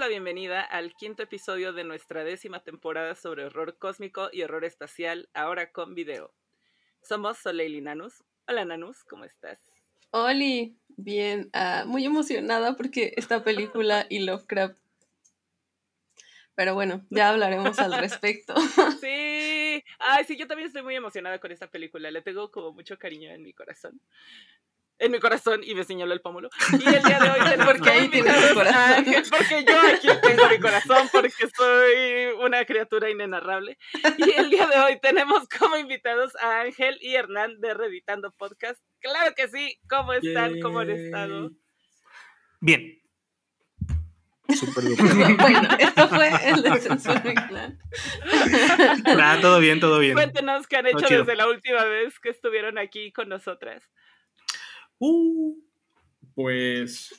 La bienvenida al quinto episodio de nuestra décima temporada sobre horror cósmico y horror espacial, ahora con video. Somos Soleil y Nanus. Hola Nanus, ¿cómo estás? Oli, bien, ah, muy emocionada porque esta película y Lovecraft. Pero bueno, ya hablaremos al respecto. Sí, ay, sí, yo también estoy muy emocionada con esta película. Le tengo como mucho cariño en mi corazón. En mi corazón y me señaló el pómulo. Y el día de hoy Porque ahí a corazón. Ángel, porque yo aquí tengo mi corazón, porque soy una criatura inenarrable. Y el día de hoy tenemos como invitados a Ángel y Hernán de Reeditando Podcast. Claro que sí, ¿cómo están? ¿Cómo han estado? Bien. Súper bueno, esto fue el descenso de mi clan. Ah, todo bien, todo bien. Cuéntenos qué han hecho desde la última vez que estuvieron aquí con nosotras. Uh, Pues.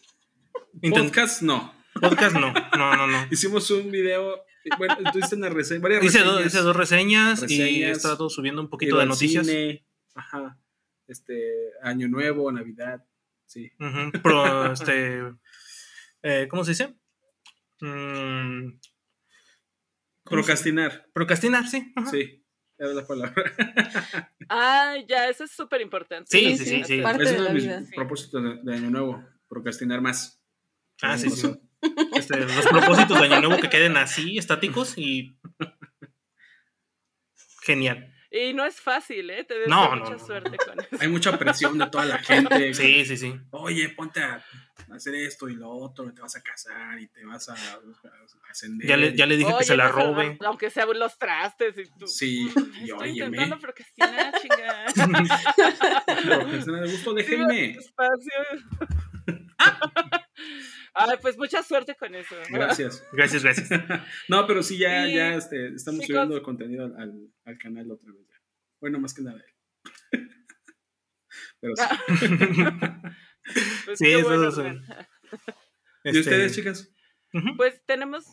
intent- Podcast no. podcast no, no, no, no. Hicimos un video. Bueno, tuviste una reseña. Varias Hice, do- reseñas. hice dos reseñas, y he estado subiendo un poquito de noticias. cine, Ajá. Este. Año Nuevo, Navidad. Sí. Pro, este, eh, ¿Cómo se dice? Mm, ¿cómo se- Procrastinar. Procrastinar, sí. ajá. Sí. Era la palabra. Ah, ya, eso es súper importante. Sí, sí, sí, sí. Parte es de uno la de mis vida. sí. propósitos de, de Año Nuevo. Procrastinar más. Ah, sí, sí. Este, los propósitos de Año Nuevo que queden así, estáticos y. Genial. Y no es fácil, ¿eh? Te deseo No, no, mucha no. suerte con eso. Hay mucha presión de toda la gente. Sí, sí, sí. Oye, ponte a hacer esto y lo otro, te vas a casar y te vas a, a ascender. Ya le, ya le dije que Oye, se la no robe. Aunque sean los trastes y tú. Sí, Estoy y óyeme. intentando procrastinar, chinga. Profesional de gusto, déjenme. Espacio. Ay, pues mucha suerte con eso. Gracias. Gracias, gracias. No, pero sí, ya, Y, ya este, estamos chicos- subiendo contenido al, al, al canal otra vez. Ya. Bueno, más que nada él. Pero sí. Pues Sí, eso bueno, es. ¿Y Este, ustedes, chicas? ujú. Pues tenemos.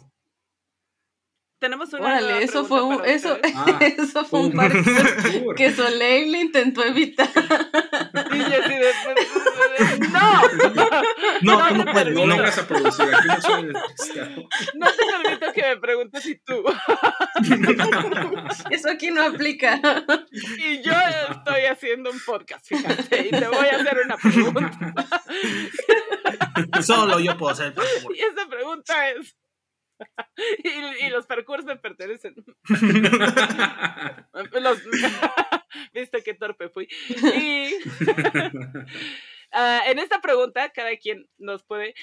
Tenemos una. Órale, nueva eso fue un, eso. Ah. eso fue un parque que Soleil le intentó evitar. Y yo así de, pues, ¡No! No, te no puedes, No no. vengas a producir, aquí no soy el. No te permito que me preguntes si tú. Eso aquí no aplica. Y yo estoy haciendo un podcast, fíjate, y te voy a hacer una pregunta. Solo yo puedo hacer. Y esa pregunta es. Y, y los parkours me pertenecen. Los- Viste qué torpe fui. Y ah, en esta pregunta, cada quien nos puede.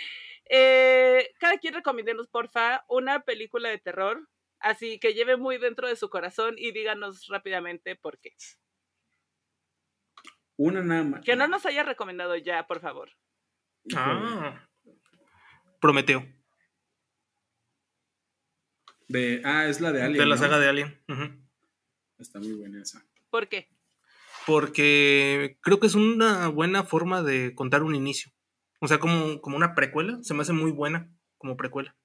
eh, cada quien recomiéndenos, porfa, una película de terror. Así que lleve muy dentro de su corazón y díganos rápidamente por qué. Una nada más. Que no nos haya recomendado ya, por favor. Ah. Prometeo. De, ah, es la de Alien. De la ¿no? saga de Alien. Está muy buena esa. ¿Por qué? Porque creo que es una buena forma de contar un inicio. O sea, como, como una precuela. Se me hace muy buena como precuela.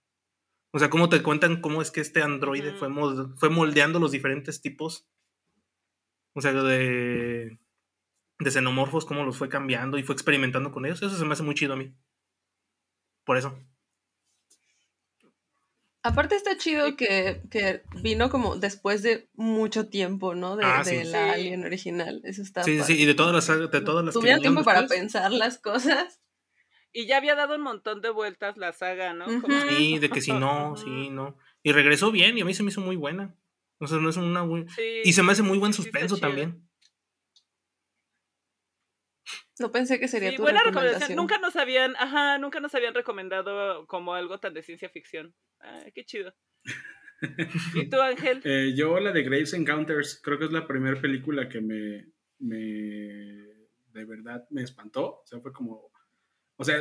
O sea, cómo te cuentan cómo es que este androide fue, fue moldeando los diferentes tipos. O sea, de, de xenomorfos, cómo los fue cambiando y fue experimentando con ellos. Eso se me hace muy chido a mí. Por eso. Aparte está chido que, que vino como después de mucho tiempo, ¿no? De, Ah, de la Sí. Alien original. Eso está Sí, sí, padre. sí. Y de todas las, sagas- de todas las que Tuvieron tiempo para pensar las cosas. Y ya había dado un montón de vueltas la saga, ¿no? Como- Sí, de que si no, sí, no. Y regresó bien y a mí se me hizo muy buena. O sea, no es una muy... Sí, Y se me hace muy buen suspenso también. No pensé que sería Sí, tu buena recomendación. recomendación. Nunca nos habían, ajá, nunca nos habían recomendado como algo tan de ciencia ficción. Ah, qué chido. ¿Y tú, Ángel? Eh, yo la de Graves Encounters, creo que es la primera película que me, me, de verdad me espantó. O sea, fue como, o sea,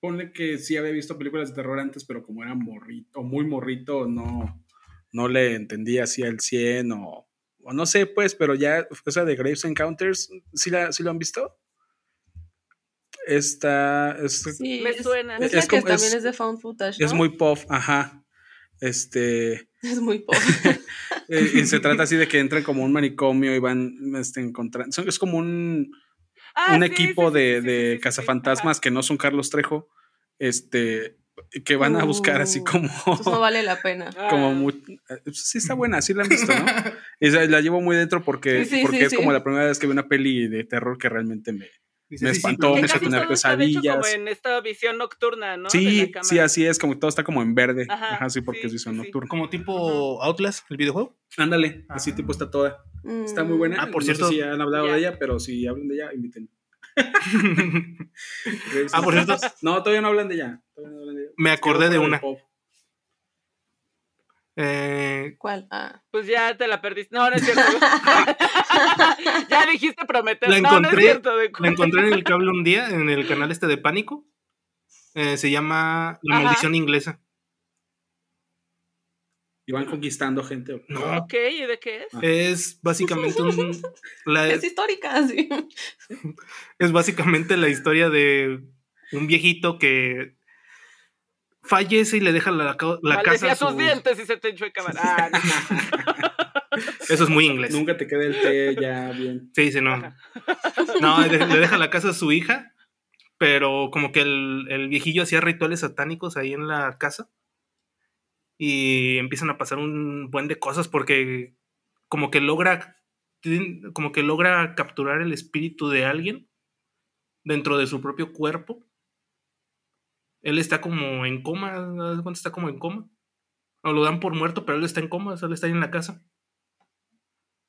ponle que sí había visto películas de terror antes, pero como era morrito, o muy morrito, no, no le entendía así al 100 o, o no sé, pues, pero ya, esa de Graves Encounters, ¿sí, la, sí lo han visto? Esta es, Sí, Me es- suena. Es, Es la que como- también es- es de found footage, es muy puff, ajá. Este, Es muy pobre. Eh, y se trata así de que entran como un manicomio y van este, encontrando. Es como un, Ah, un sí, equipo sí, sí, de, de sí, sí, cazafantasmas que no son Carlos Trejo. Este que van a buscar así Uh, como. No vale la pena. como Ah, muy- eh, sí está buena, sí la han visto, ¿no? Y la llevo muy dentro porque, Sí, sí, porque sí, es sí. como la primera vez que vi una peli de terror que realmente me. Dice, Me sí, sí, espantó, que me hizo tener hecho como pesadillas. en esta visión nocturna, ¿no? Sí, sí, así es, como todo está como en verde. Ajá, Ajá, sí, porque sí, es visión sí, sí. nocturna. Como tipo Outlast, el videojuego. Ándale, así Ah. tipo está toda. Está muy buena. Ah, por no cierto- sé si han hablado de ella, pero si hablan de ella, inviten. ah, por cierto, No, todavía no hablan de ella. todavía no hablan de ella. me acordé de una. pop. Eh, ¿Cuál? Ah. Pues ya te la perdiste. No, no es cierto. ya dijiste prometer. La no, no es encontré, cierto. de la encontré en el cable un día, en el canal este de Pánico. Eh, se llama La Ajá. Maldición Inglesa. Y van conquistando gente. No, Ok, ¿y de qué es? Ah. es básicamente un. la- Es histórica, sí. es básicamente la historia de un viejito que fallece y le deja la, la casa. Maldecía a sus dientes y se te echó cámara. Ah, no. Eso es muy inglés. Nunca te queda el té ya bien. Sí, sí, no. Ajá. No, le le deja la casa a su hija, pero como que el, el viejillo hacía rituales satánicos ahí en la casa. Y empiezan a pasar un buen de cosas porque como que logra como que logra capturar el espíritu de alguien dentro de su propio cuerpo. Él está como en coma, ¿haz de cuenta? está como en coma. O lo dan por muerto, pero él está en coma, o sea, él está ahí en la casa.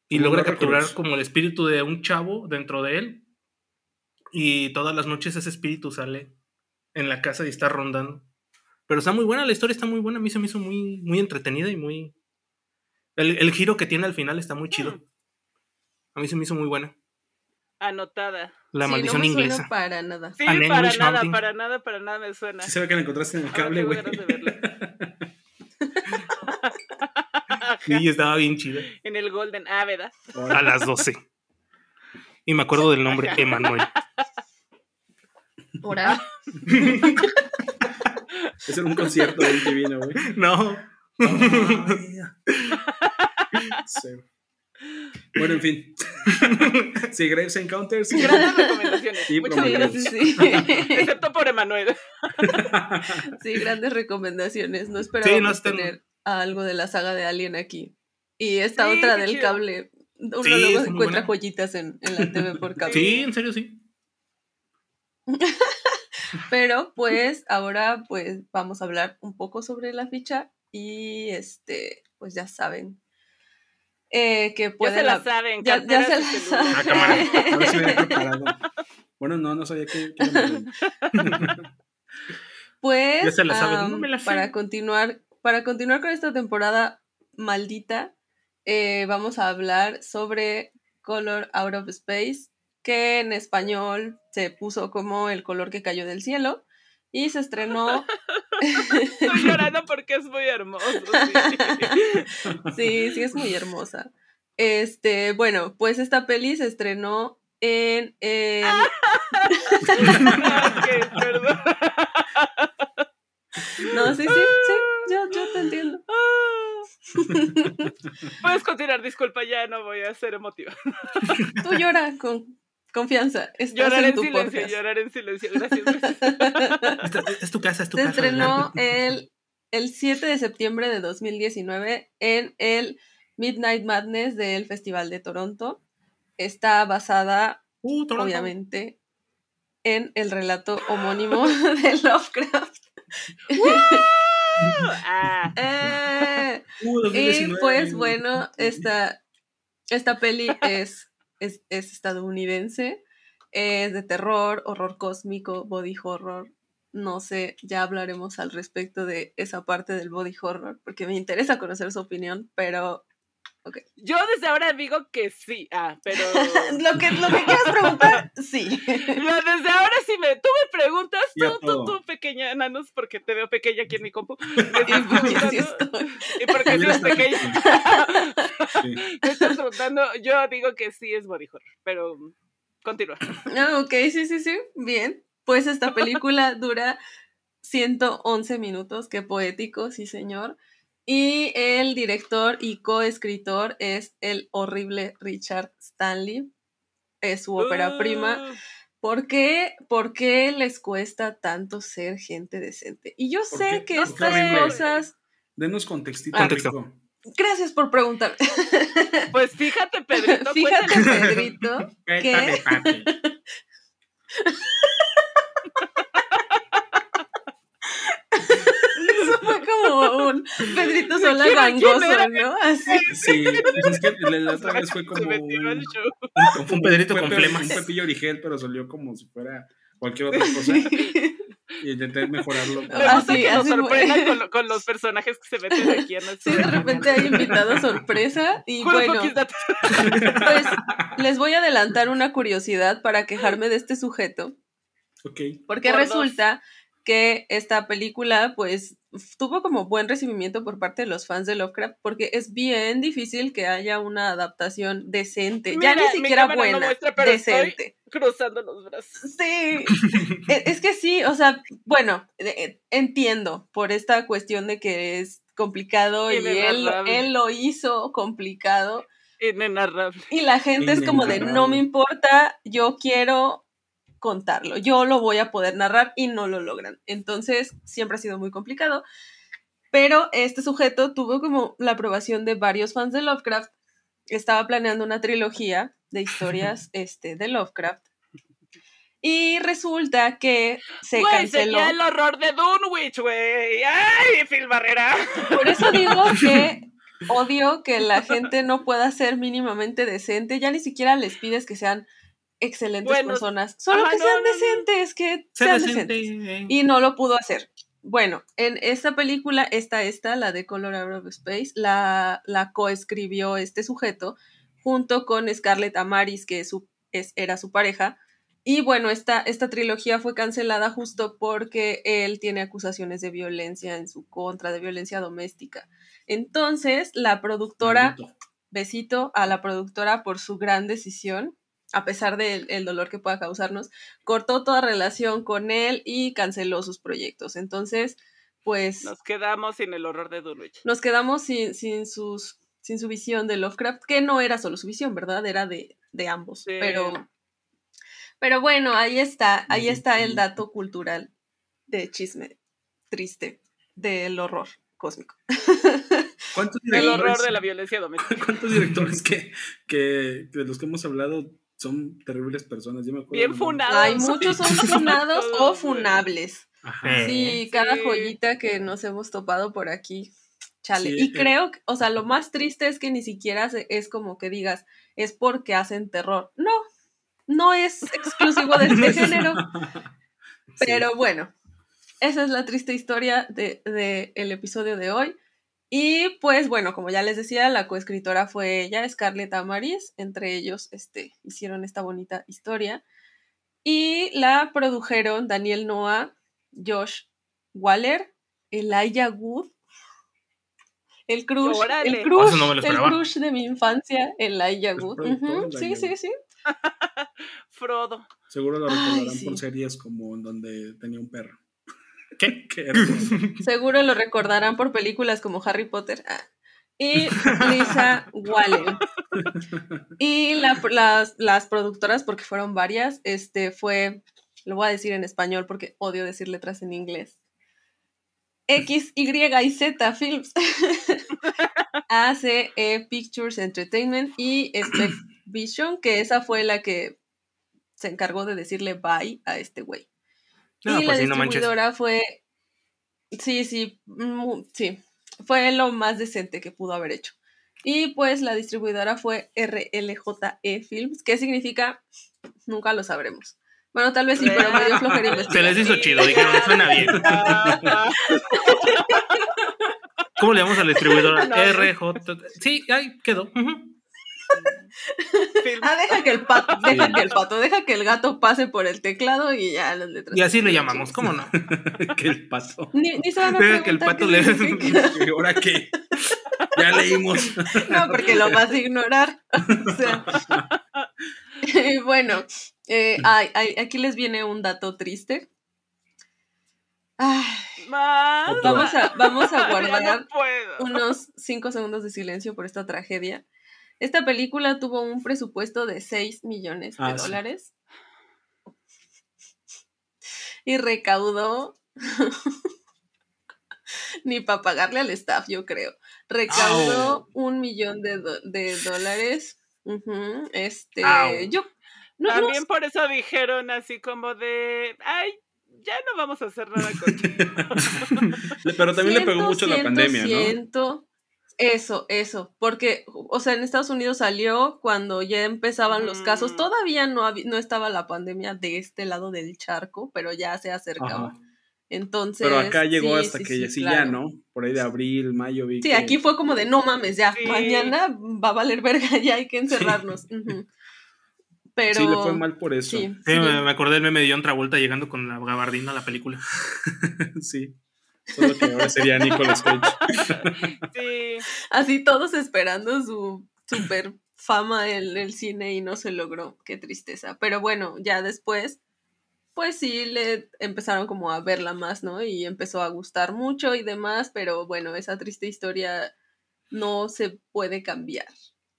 Y Como logra capturar Cruz. como el espíritu de un chavo dentro de él. Y todas las noches ese espíritu sale en la casa y está rondando. Pero está muy buena, la historia está muy buena. A mí se me hizo muy, muy entretenida y muy. El, el giro que tiene al final está muy chido. A mí se me hizo muy buena. Anotada. La Sí, maldición no me inglesa. Suena para nada. Sí, An para English nada, para nada, para nada me suena. Sí se ve que la encontraste en el Ahora cable, güey. Sí, estaba bien chida. En el Golden. Ah, ¿verdad? A las 12. Y me acuerdo del nombre, Emanuel. Ahora, Es en un concierto de MTV, ¿no, güey? No. Sí. Bueno, en fin. Sí, Graves Encounters. sí. Grandes recomendaciones. Muchas gracias. sí. Excepto por Emanuel. Sí, grandes recomendaciones. No esperaba Sí, no tener algo de la saga de Alien aquí. Y esta Sí, otra del chido. cable. Uno Sí, luego muy encuentra buena. joyitas en, en la TV por cable. Sí, en serio, sí. Pero pues ahora pues vamos a hablar un poco sobre la ficha y este pues ya saben eh, que Ya puede se la la- saben. ya- ya se la celulares. Ah, cámara. Bueno, no, no sabía que. Pues Ya se la saben, am, no me la sé. para continuar para continuar con esta temporada maldita eh, vamos a hablar sobre Color Out of Space que en español se puso como el color que cayó del cielo y se estrenó Estoy llorando porque es muy hermoso. sí. Sí, sí, es muy hermosa. Este, bueno, pues esta peli se estrenó en el... Ok, perdón. No, sí, sí, sí, yo, yo te entiendo. Puedes continuar, disculpa, ya no voy a ser emotiva. Tú llora con confianza. Estás Llorar en en tu silencio, podcast. llorar en silencio. Gracias. es tu casa, es tu Se casa. estrenó el, el 7 de septiembre de 2019 en el Midnight Madness del Festival de Toronto. Está basada, Uh, Toronto. obviamente, en el relato homónimo de Lovecraft. Ah, Eh, Uh, Y 2019. pues bueno, esta, esta peli es, es, es estadounidense. Es de terror, horror cósmico, body horror. No sé, ya hablaremos al respecto de esa parte del body horror, porque me interesa conocer su opinión, pero yo desde ahora digo que sí. Ah, pero. lo, que, lo que quieras preguntar, sí. desde ahora sí me. Tú me preguntas, tú, tú, tú, pequeña, Nanos, porque te veo pequeña aquí en mi compu. y porque eres pequeña. me estás preguntando, yo digo que sí es body horror, pero continúa. Ah, ok, sí, sí, sí. Bien. Pues esta película dura 111 minutos, qué poético, sí, señor. Y el director y coescritor es el horrible Richard Stanley. Es su ópera prima. Uh. ¿Por qué, ¿Por qué les cuesta tanto ser gente decente? Y yo sé que estas cosas. Denos contextito. Gracias por preguntar. Pues fíjate, Pedrito. Fíjate, Pedrito. que... como un Pedrito Sola gangoso, ¿no? Así. Sí, es que la otra vez fue como un, un, Pedrito con flemas. Un Pepillo Origel, pero salió como si fuera cualquier otra cosa. Y intenté mejorarlo. Así, que nos sorprendan con, con, los personajes que se meten aquí en Sí, de repente hay invitado sorpresa. Y bueno, pues les voy a adelantar una curiosidad para quejarme de este sujeto. Ok. Porque resulta que esta película pues tuvo como buen recibimiento por parte de los fans de Lovecraft porque es bien difícil que haya una adaptación decente, ya ni siquiera buena, decente. cruzando los brazos. Sí, e, es que sí, o sea, bueno, e, entiendo por esta cuestión de que es complicado y él, él lo hizo complicado. Inenarrable. Y la gente es como de no me importa, yo quiero contarlo. Yo lo voy a poder narrar y no lo logran. Entonces, siempre ha sido muy complicado. Pero este sujeto tuvo como la aprobación de varios fans de Lovecraft. Estaba planeando una trilogía de historias este, de Lovecraft. Y resulta que se canceló. el horror de Dunwich, güey. ¡Ay, Phil Barrera! Por eso digo que odio que la gente no pueda ser mínimamente decente. Ya ni siquiera les pides que sean excelentes personas, solo que sean decentes, que sean decentes. Eh. Y no lo pudo hacer. Bueno, en esta película, esta, esta, la de Color Out of Space, la, la coescribió este sujeto junto con Scarlett Amaris, que su, es, era su pareja. Y bueno, esta, esta trilogía fue cancelada justo porque él tiene acusaciones de violencia en su contra, de violencia doméstica. Entonces, la productora, besito a la productora por su gran decisión, a pesar del dolor que pueda causarnos, cortó toda relación con él y canceló sus proyectos. Entonces, pues... Nos quedamos sin el horror de Dunwich. Nos quedamos sin, sin, sus, sin su visión de Lovecraft, que no era solo su visión, ¿verdad? Era de, ambos. Pero, pero bueno, ahí está, ahí está el dato cultural de chisme triste del horror cósmico. ¿Cuántos el horror de la violencia doméstica. ¿Cuántos directores que, que de los que hemos hablado son terribles personas. Yo me acuerdo Bien funados. Hay muchos son funados o funables. Sí, cada joyita que nos hemos topado por aquí. Chale. y creo, o sea, lo más triste es que ni siquiera es como que digas, es porque hacen terror. No, no es exclusivo de este género. Pero bueno, esa es la triste historia del de, el episodio de hoy. Y pues bueno, como ya les decía, la coescritora fue ella, Scarlett Amaris, entre ellos este, hicieron esta bonita historia. Y la produjeron Daniel Noah, Josh Waller, Elijah Wood, el crush, el crush, el crush de mi infancia, Elijah Wood. Sí, sí, sí. Frodo. Seguro lo recordarán por series como en donde tenía un perro. ¿Qué? Seguro lo recordarán por películas como Harry Potter. Ah. Y Lisa Wallen. Y las, productoras, porque fueron varias, este fue, lo voy a decir en español porque odio decir letras en inglés. X, Y y Z Films. ACE Pictures Entertainment y Spec Vision, que esa fue la que se encargó de decirle bye a este güey y pues la distribuidora fue. Sí, sí, sí. Fue lo más decente que pudo haber hecho. Y pues la distribuidora fue RLJE Films, que significa nunca lo sabremos. Bueno, tal vez sí, pero me dio flojera Se les hizo chido, dijeron, suena bien. ¿Cómo le llamamos al distribuidor? No. RJ. Sí, ahí quedó. Film. Ah, deja que el pato, deja que el pato, deja que el gato pase por el teclado y ya las letras. Y así le llamamos, ¿cómo no? que el pato. Ni, ni se van a Deja que el pato le- significa. ¿Y ahora qué? Ya leímos. No, porque lo vas a ignorar. O sea, bueno, eh, ay, ay, aquí les viene un dato triste. Ay, vamos a, vamos a guardar no unos 5 segundos de silencio por esta tragedia. Esta película tuvo un presupuesto de 6 millones de Ah, sí. dólares y recaudó ni para pagarle al staff, yo creo. Recaudó Au. un millón de, de dólares. Este, yo no, no También por eso dijeron así como de, ay, ya no vamos a hacer nada con Pero también le pegó Siento, mucho la siento, pandemia, ¿no? Eso, eso, porque, o sea, en Estados Unidos salió cuando ya empezaban los casos, Mm. todavía no, había- no estaba la pandemia de este lado del charco, pero ya se acercaba. Ajá. Entonces... Pero acá llegó sí, hasta sí, que sí, ya sí, claro. ya, ¿no? Por ahí de abril, mayo, vi Sí, que- aquí fue como de, no mames, ya, Sí. mañana va a valer verga, ya hay que encerrarnos. Pero... Sí, le fue mal por eso. Sí, Sí, sí. me, me acordé del meme de John Travolta llegando con la gabardina a la película. Sí. Solo que ahora sería Nicolas Cage. Sí, Así todos esperando su super fama en el cine y no se logró. Qué tristeza. Pero bueno, ya después, pues sí le empezaron como a verla más, ¿no? Y empezó a gustar mucho y demás, pero bueno, esa triste historia no se puede cambiar.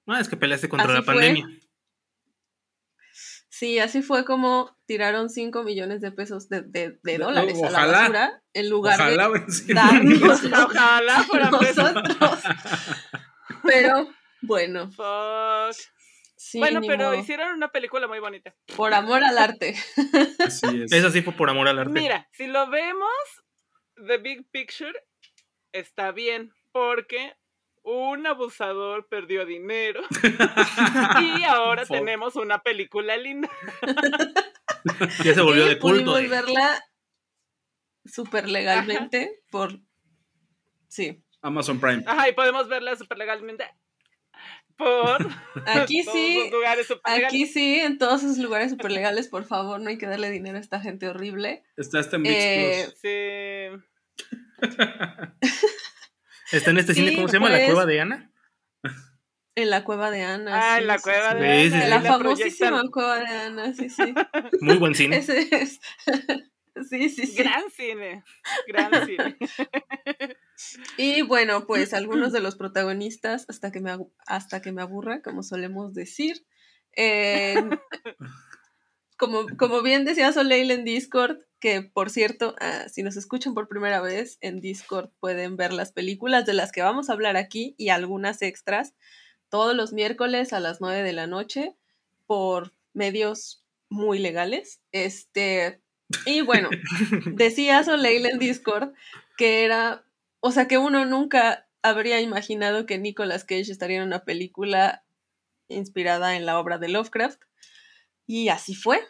Ah, es que peleaste contra Así la fue. Sí, así fue como tiraron 5 millones de pesos de, de- dólares a la basura en lugar Ojalá de darnos ojalá fueran pesos. nosotros. Pero bueno, Fuck. sí, bueno, pero modo. hicieron una película muy bonita. por amor al arte. Así es. Eso sí fue por amor al arte. Mira, si lo vemos, The Big Picture está bien, porque un abusador perdió dinero y ahora tenemos una película linda. Ya se volvió y de culto. pudimos eh. verla súper legalmente por... Sí. Amazon Prime. Ajá, y podemos verla súper legalmente por Aquí todos sí, los lugares súper legales. aquí sí, en todos esos lugares súper legales, por favor, no hay que darle dinero a esta gente horrible. Está hasta en VIX Eh, Plus. Sí. Está en este cine, ¿cómo se llama? ¿La pues. cueva de Ana? En la cueva de Ana. Ah, sí, en la sí, cueva sí. de Sí, sí, Ana, sí. y La la famosísima proyectan. cueva de Ana, sí, sí. Muy buen cine. Ese es. Sí, sí, sí. Gran cine, gran cine. Y bueno, pues algunos de los protagonistas, hasta que me, hasta que me aburra, como solemos decir. eh, como, como bien decía Soleil en Discord, que por cierto, ah, si nos escuchan por primera vez, en Discord pueden ver las películas de las que vamos a hablar aquí y algunas extras todos los miércoles a las 9 de la noche por medios muy legales. Este, y bueno, decía Soleil en Discord que era, o sea, que uno nunca habría imaginado que Nicolas Cage estaría en una película inspirada en la obra de Lovecraft. Y así fue,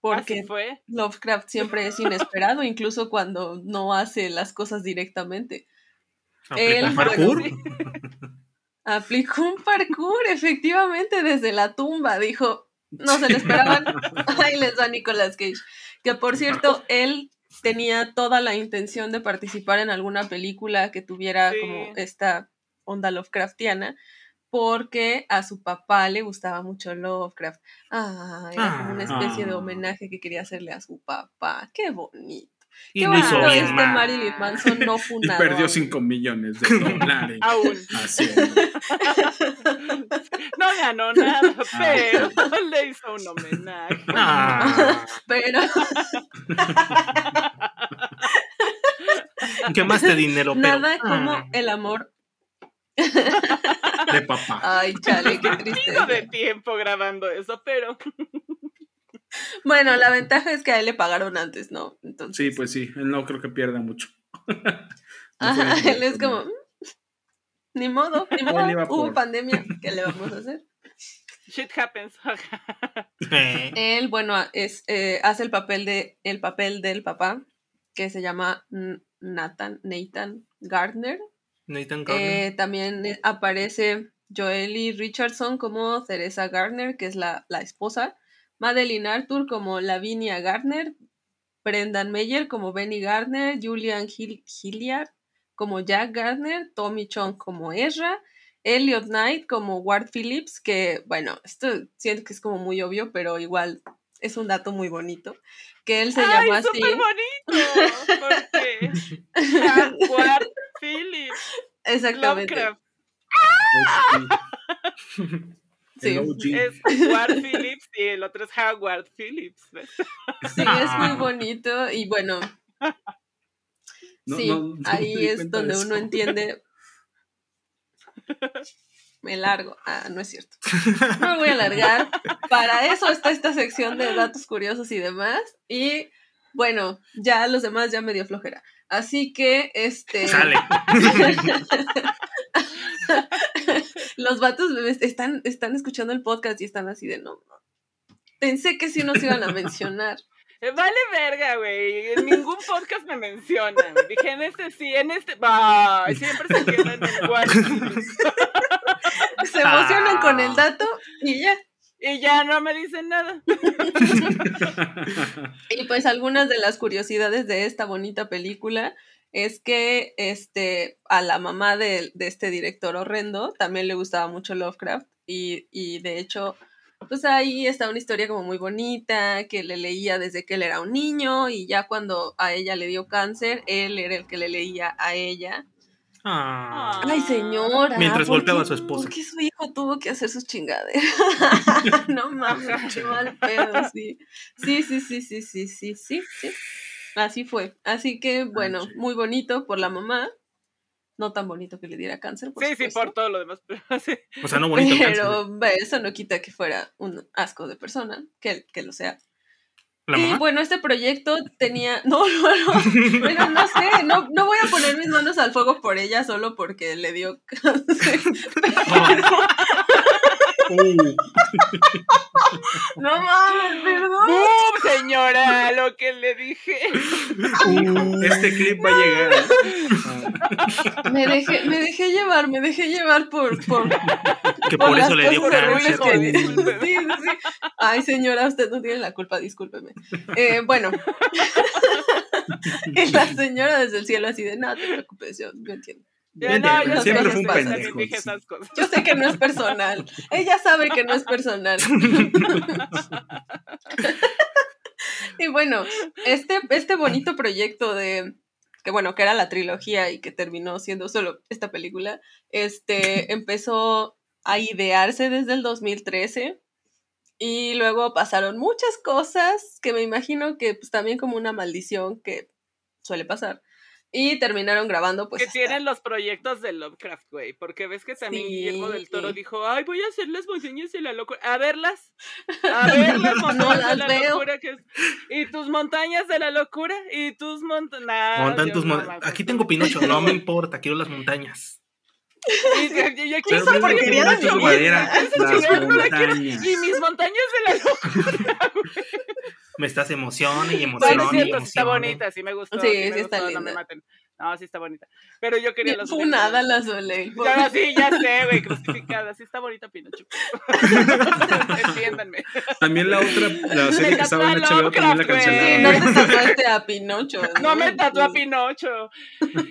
porque Así fue. Lovecraft siempre es inesperado, incluso cuando no hace las cosas directamente. Aplicó Él- parkour. Aplicó un parkour, efectivamente, desde la tumba. Dijo, no se lo esperaban. Ahí les va Nicolas Cage. Que por cierto, él tenía toda la intención de participar en alguna película que tuviera Sí. como esta onda Lovecraftiana, porque a su papá le gustaba mucho Lovecraft. Ah, era como una especie de Ah. homenaje que quería hacerle a su papá. Qué bonito. Y Qué lo hizo bien este mal. Marilyn Manson no Y funado. perdió 5 millones de dólares. Aún. Así. No ganó nada, Ah. pero le hizo un homenaje. Ah, Pero quemaste dinero, pero. nada como Ah. el amor. De papá. Ay, chale, qué Pico triste. de tiempo grabando eso, pero Bueno, la ventaja es que a él le pagaron antes, ¿no? Entonces, Sí, pues sí. Él no creo que pierda mucho. No ajá, fue él es como, "Mm, ni modo, ni modo, hubo por- pandemia, ¿qué le vamos a hacer? Shit happens. Él, bueno, es, eh, hace el papel, de, el papel del papá, que se llama Nathan, Nathan Gardner. Nathan. Eh, también eh, aparece Joely Richardson como Teresa Gardner, que es la, la esposa. Madeline Arthur como Lavinia Gardner. Brendan Meyer como Benny Gardner. Julian Hill- Hilliard como Jack Gardner. Tommy Chong como Ezra. Elliot Knight como Ward Phillips, que bueno, esto siento que es como muy obvio, pero igual es un dato muy bonito. Que él se ¡Ay, llama así. súper bonito! Porque Phillips, Exactamente. Lovecraft, Sí. Es Howard Phillips y el otro es Howard Phillips. Sí, es muy bonito y bueno, No, sí, no, no me ahí es donde eso. uno entiende. Me largo. Ah, no es cierto. No me voy a alargar. Para eso está esta sección de datos curiosos y demás. Y bueno, ya los demás ya me dio flojera. Así que, este. Sale. los vatos están, están escuchando el podcast y están así de no. no. Pensé que sí nos iban a mencionar. Vale verga, güey. En ningún podcast me mencionan. Dije, en este sí, en este. Bah, siempre se quedan Phillips. Se emocionan con el dato y ya. Y ya no me dicen nada. Y pues algunas de las curiosidades de esta bonita película es que este, a la mamá de, de este director horrendo también le gustaba mucho Lovecraft y, y de hecho, pues ahí está una historia como muy bonita que le leía desde que él era un niño y ya cuando a ella le dio cáncer, él era el que le leía a ella. Ah. Ay, señora. Mientras ¿por golpeaba a su esposa. ¿Por qué su hijo tuvo que hacer sus chingaderas? no mames, qué mal pedo, sí. Sí, sí, sí, sí, sí, sí, sí, sí. Así fue. Así que, bueno, sí. muy bonito por la mamá. No tan bonito que le diera cáncer, por Sí, sí, supuesto. por todo lo demás. Pero sí. O sea, no bonito cáncer. Pero ve, eso no quita que fuera un asco de persona, que, que lo sea. ¿La y mamá? bueno, este proyecto tenía. No, no, no. Bueno, no sé, no, no voy a poner mis manos al fuego por ella solo porque le dio cáncer. Uh, No mames, perdón. ¡Bum, señora! Lo que le dije. uh, este clip va a llegar. Me dejé, me dejé llevar, me dejé llevar por, por, que por por las eso le dio cáncer. que sí, sí. Ay, señora, usted no tiene la culpa, discúlpeme. Eh, bueno. y la señora desde el cielo así de, no te preocupes, yo, yo entiendo. No, yo siempre sé, fue un yo también pendejo, dije sí. esas cosas. Yo sé que no es personal. Ella sabe que no es personal. y bueno, este, este bonito proyecto de que bueno, que era la trilogía y que terminó siendo solo esta película, este empezó a idearse desde el 2013 y luego pasaron muchas cosas que me imagino que pues también como una maldición que suele pasar y terminaron grabando pues que hasta- tienen los proyectos de Lovecraft, güey. Porque ves que también Sí. Guillermo del Toro dijo, ay, voy a hacer las montañas de la locura. A verlas. A ver las montañas de las la veo. locura. Que es... Y tus montañas de la locura. Y tus montañas. Montan tus mon- Aquí tengo Pinocho, no me importa, quiero las montañas. Y, Pero porquería de mi madera, mis montañas de la locura. Me estás emociona y Bueno, emociona es y cierto, sí está bonita, sí me gustó. Sí, me sí está gustó, No me linda. maten. No, sí está bonita. Pero yo quería los Funada la Soleil. Ya, sí, ya sé, güey, crucificada. Sí está bonita Pinocho. Entiéndanme. También la otra, la serie que estaba en HBO también la Lovecraft, Sí, no cancelaron. te tatuaste a Pinocho. No me tatuó a Pinocho.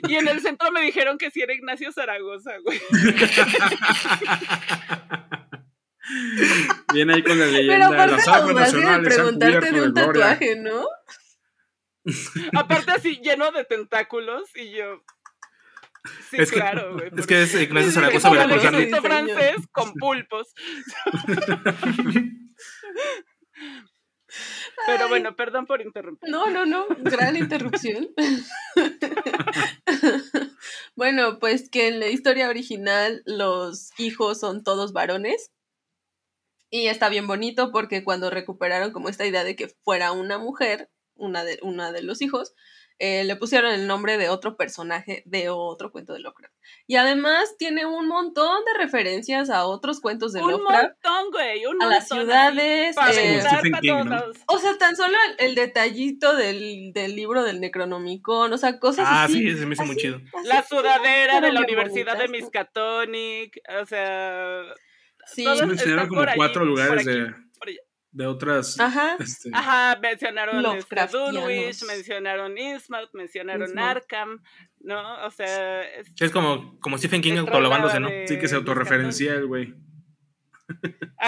Y en el centro me dijeron que sí era Ignacio Zaragoza, güey. Viene ahí con la Pero leyenda de aparte las de nacionales han preguntarte de de un tatuaje, ¿no? Aparte así lleno de tentáculos y yo. Sí, Es que- claro, güey. Es que es Ignacio Zaragoza veracruzano. francés con pulpos. Pero bueno, perdón por interrumpir. No, no, no, gran interrupción. bueno, pues que en la historia original los hijos son todos varones. Y está bien bonito porque cuando recuperaron como esta idea de que fuera una mujer, una de, una de los hijos, eh, le pusieron el nombre de otro personaje de otro cuento de Lovecraft. Y además tiene un montón de referencias a otros cuentos de un Lovecraft. montón, güey. Un A las montón, ciudades, así, eh, para para King, todos ¿no? O sea, tan solo el, el detallito del, del libro del Necronomicon, o sea, cosas Ah, así. sí, se me hizo muy chido. así, La sudadera de la Universidad de. Miskatonic, o sea... Sí. todos Sí mencionaron como allí, cuatro lugares aquí, de, de otras. Ajá. este, Ajá, mencionaron este. Dunwich, mencionaron Innsmouth, mencionaron Innsmouth. Arkham, ¿no? O sea... Es, Es como, como Stephen King es autolabándose, ¿no? sí, que se autorreferencia el güey.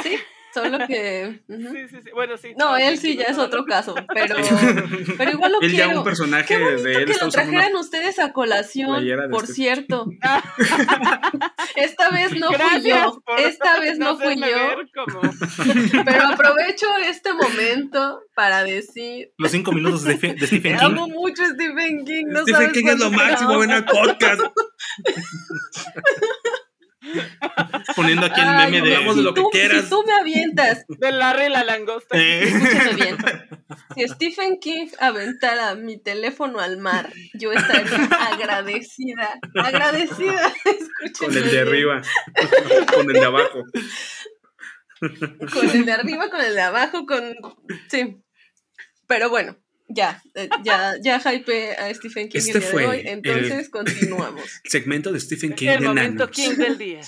Sí, solo que. ujú. Sí, sí, sí. Bueno, sí. No, él sí, sí ya es otro no. caso, pero, pero igual lo Él ya quiero. un personaje Qué bonito de él que está lo trajeran una. ustedes a colación, por este- cierto. Esta vez no fui Gracias yo, por esta vez no fui yo, como- pero aprovecho este momento para decir, Los cinco minutos de, Fe- de Stephen King. amo mucho a Stephen King, no Stephen sabes King es lo máximo, ven al podcast. Poniendo aquí el Ay, meme güey, de. Lo que quieras. Si tú me avientas, De Larry la langosta. Eh, escúchame bien, si Stephen King aventara mi teléfono al mar, yo estaría agradecida, agradecida, escúchame Con el de bien. arriba. Con el de abajo. Con el de arriba, con el de abajo, con. Sí. Pero bueno, ya. eh, Ya, ya hype a Stephen King Este el día fue de hoy. el- Entonces continuamos. Segmento de Stephen King El de momento nanos. King del día.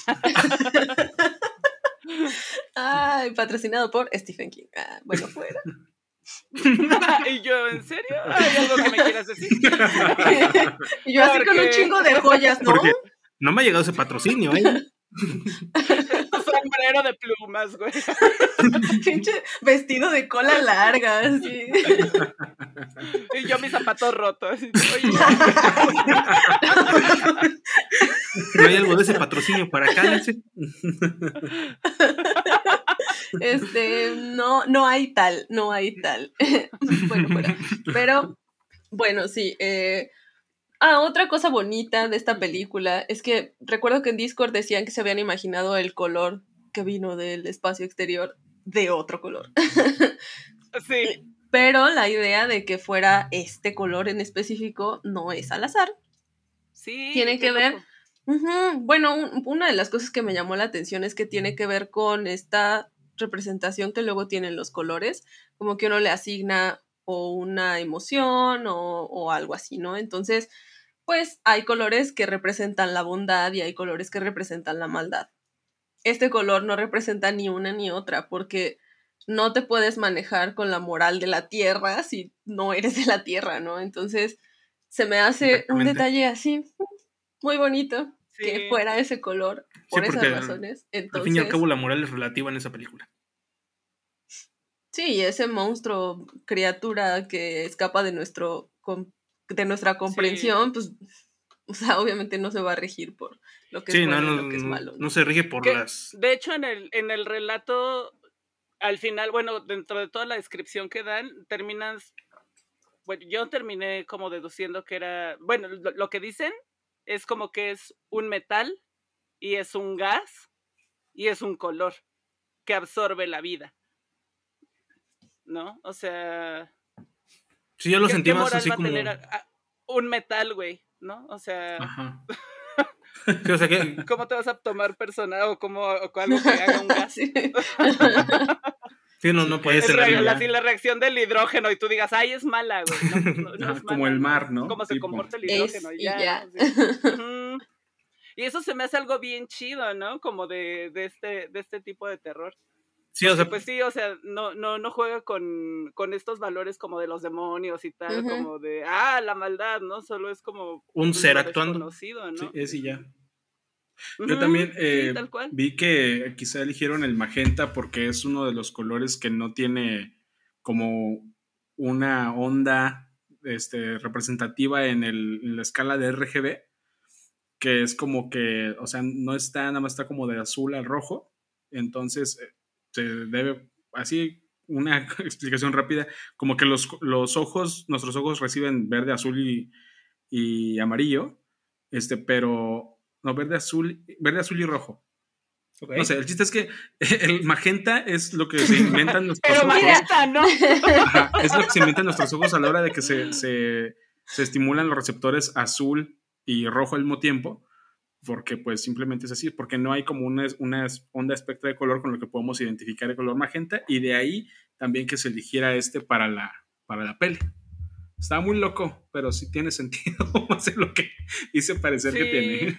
Ay, patrocinado por Stephen King. Ah, bueno, fuera. y yo, ¿en serio? ¿Hay algo que me quieras decir? y yo así con un chingo de joyas, ¿no? Porque no me ha llegado ese patrocinio, ¿eh? Sombrero de plumas, güey. Pinche vestido de cola larga, así. Y yo mis zapatos rotos. Oye, No hay algo de ese patrocinio para acá. Este, no, no hay tal, no hay tal. bueno, fuera. Pero, bueno, sí. eh, Ah, otra cosa bonita de esta película es que recuerdo que en Discord decían que se habían imaginado el color que vino del espacio exterior de otro color. Sí, Pero la idea de que fuera este color en específico no es al azar. sí. Tiene que ver Bueno, un- una de las cosas que me llamó la atención es que tiene que ver con esta representación que luego tienen los colores, como que uno le asigna o una emoción o, o algo así, ¿no? Entonces, pues hay colores que representan la bondad y hay colores que representan la maldad. Este color no representa ni una ni otra porque no te puedes manejar con la moral de la tierra si no eres de la tierra, ¿no? Entonces, se me hace un detalle así muy bonito Sí. que fuera ese color por esas razones. Al fin y al cabo, la moral es relativa en esa película. sí, ese monstruo, criatura que escapa de nuestro de nuestra comprensión, pues, o sea, obviamente no se va a regir por lo que Sí, es no, bueno y no, lo que es no- malo. no se rige por Que, las. De hecho, en el, en el relato, al final, bueno, dentro de toda la descripción que dan, terminas. Bueno, yo terminé como deduciendo que era. Bueno, lo, lo que dicen es como que es un metal y es un gas y es un color que absorbe la vida. ¿No? O sea. Sí, yo lo ¿qué- sentí más así como. tener a- a- un metal, güey, ¿no? O sea. Ajá. Sí, o sea que. ¿Cómo te vas a tomar persona o como o algo que haga un gas? Sí. Sí, no, no puede Es ser. ya. la, si la reacción del hidrógeno y tú digas, ay, es mala, güey. No, no- no Ajá, es como mala, el mar, ¿no? Cómo se comporta el hidrógeno. y y ya. ya. Sí. Ujú. Y eso se me hace algo bien chido, ¿no? Como de, de, este, de este tipo de terror. Sí, o sea, Pues sí, o sea, no, no, no juega con, con estos valores como de los demonios y tal, como de, ah, la maldad, ¿no? Solo es como Un pues, ser actuando. ¿no? Sí, es y ya. Yo también eh, vi que quizá eligieron el magenta porque es uno de los colores que no tiene como una onda este, representativa en, el- en la escala de RGB, que es como que, o sea, no está, nada más está como de azul al rojo, entonces eh, se debe, así una explicación rápida, como que los, los ojos, nuestros ojos reciben verde, azul y, y amarillo, este, pero no, verde, azul, verde, azul y rojo. No sé, el chiste es que el magenta es lo que se inventan nuestros Pero ojos. magenta, ¿no? Ajá, es lo que se inventan nuestros ojos a la hora de que se, se, se estimulan los receptores azul y rojo al mismo tiempo, porque pues simplemente es así, porque no hay como una, una onda espectro de color con lo que podemos identificar el color magenta, y de ahí también que se eligiera este para la, para la peli. Está muy loco, pero sí tiene sentido hacer lo que dice parecer que tiene.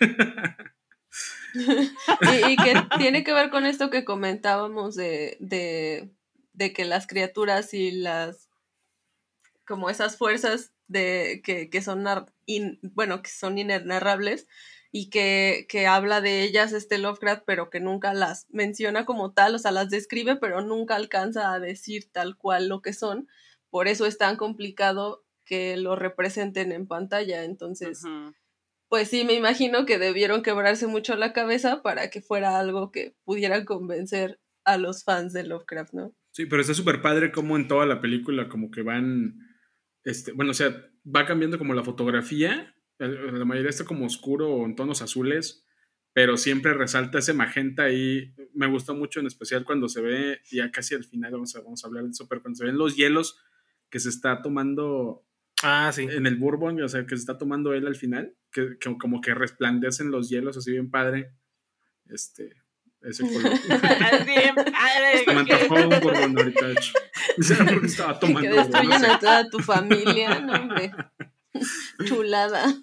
y, que tiene que ver con esto que comentábamos de, de, de, que las criaturas y las como esas fuerzas de que, que son bueno que son inenarrables y que, que, habla de ellas este Lovecraft, pero que nunca las menciona como tal, o sea, las describe, pero nunca alcanza a decir tal cual lo que son. Por eso es tan complicado que lo representen en pantalla. Entonces, pues sí, me imagino que debieron quebrarse mucho la cabeza para que fuera algo que pudiera convencer a los fans de Lovecraft, ¿no? Sí, pero está súper padre como en toda la película como que van, este, bueno, o sea, va cambiando como la fotografía, la mayoría está como oscuro o en tonos azules, pero siempre resalta ese magenta y me gusta mucho en especial cuando se ve, ya casi al final vamos a, vamos a hablar de eso, pero cuando se ven los hielos que se está tomando Ah, sí. En el Bourbon, o sea, que se está tomando él al final, que, como que resplandecen los hielos así bien padre. Este, ese color. Hasta me antojó un Bourbon ahorita, hecho. estaba tomando. Que destruyen a toda tu familia, no, hombre. Chulada.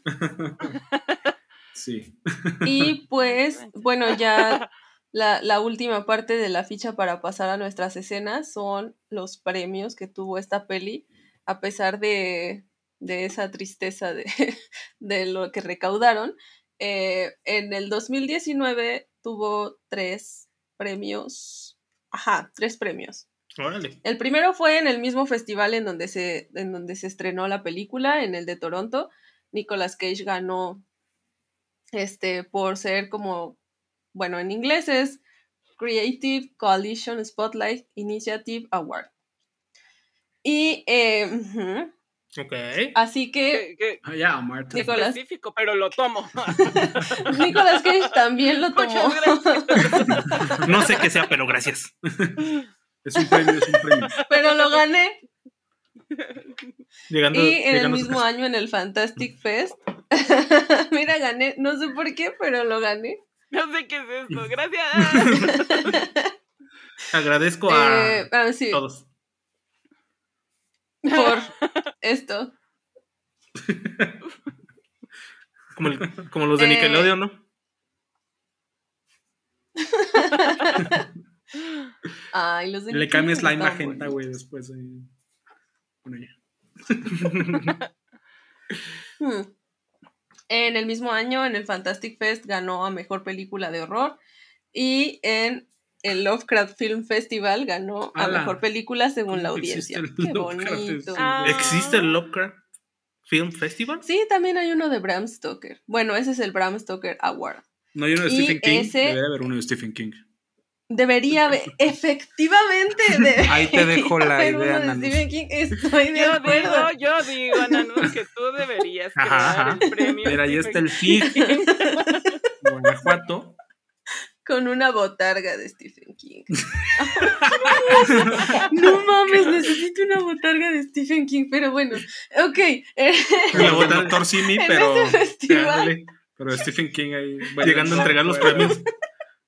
Sí. Y pues, bueno, ya la, la, última parte de la ficha para pasar a nuestras escenas son los premios que tuvo esta peli a pesar de, esa tristeza de, lo que recaudaron, eh, en el 2019 tuvo tres premios. Ajá, tres premios. El primero fue en el mismo festival en donde, se, en donde se estrenó la película, en el de Toronto. Nicolas Cage ganó este, por ser como, bueno, en inglés es Creative Coalition Spotlight Initiative Award. Y, eh. Así que. Ah, ya, Marta. Nicolás. específico, pero lo tomo. Nicolás Cage también lo tomó. no sé qué sea, pero gracias. Es un premio, es un premio. Pero lo gané. Llegando, y en el mismo año en el Fantastic Fest. Mira, gané. No sé por qué, pero lo gané. No sé qué es esto. Gracias. Agradezco a eh, ah, todos por esto. Como, como los de eh, Nickelodeon, ¿no? Ay, los de Le cambias la magenta, güey, después. Bueno, ya. Hmm. En el mismo año, en el Fantastic Fest, ganó a Mejor Película de Horror. Y en el Lovecraft Film Festival ganó a mejor película según la audiencia. Qué bonito. ¿Existe el Lovecraft Film Festival? Sí, también hay uno de Bram Stoker. Bueno, ese es el Bram Stoker Award. No hay uno de Stephen King. Debería haber uno de Stephen King. Debería haber, efectivamente. Ahí te dejo la idea, Nanus. Stephen King. Estoy de yo acuerdo. Digo, yo digo, Nanus, que tú deberías crear el premio. Mira, ahí está el FIG. Guanajuato con una botarga de Stephen King. no mames, necesito una botarga de Stephen King, pero bueno, ok. La botarga de Torsini, pero. pero Stephen King ahí. Llegando a entregar los premios.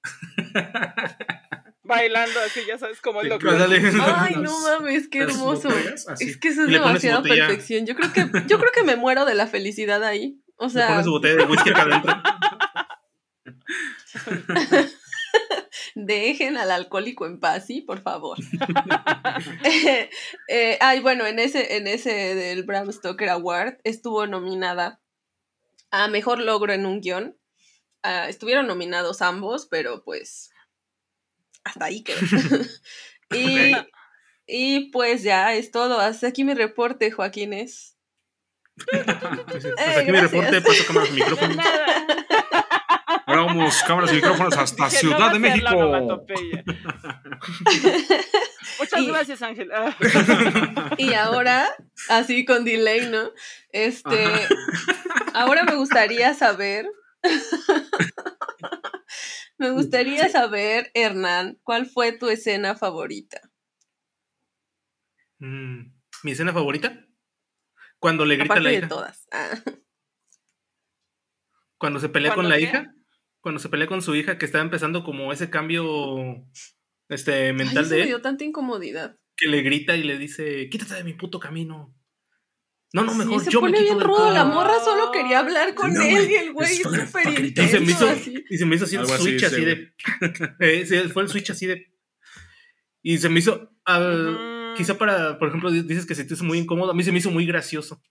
Bailando así, ya sabes, como el doctor. Ay, no mames, qué hermoso. Es que eso es demasiada perfección. Yo creo que, yo creo que me muero de la felicidad ahí. O sea. Le pones su botella de whisky acá adentro. Dejen al alcohólico en paz, ¿sí? Por favor. Eh, ay, bueno, en ese, en ese del Bram Stoker Award estuvo nominada a Mejor Logro en un guion. Ah, estuvieron nominados ambos, pero pues hasta ahí quedó. y, y pues ya es todo. Hasta aquí mi reporte, Joaquines. Hasta aquí mi reporte, paso cámaras micrófonos. Ahora vamos cámaras y micrófonos hasta Ciudad de México. Muchas gracias, Ángel. y ahora, así con delay, ¿no? Este, ahora me gustaría saber, me gustaría saber, Hernán, ¿cuál fue tu escena favorita? Mm, ¿Mi escena favorita? Cuando le grita a la de hija. todas. Ah. Cuando se pelea con ¿Cuándo la qué? hija. Cuando se pelea con su hija, que está empezando como ese cambio este, Ay, mental eso de me él, dio tanta incomodidad. que le grita y le dice, quítate de mi puto camino. No, no, Sí, mejor se yo me pone quito bien rudo. La carro". morra solo quería hablar con No, él y el güey fucking- súper Y se, me hizo, así. y se me hizo así el switch así de... Eh, sí, fue el switch así de... Y se me hizo... al-. Quizá para, por ejemplo, di- dices que se te hizo muy incómodo. A mí se me hizo muy gracioso.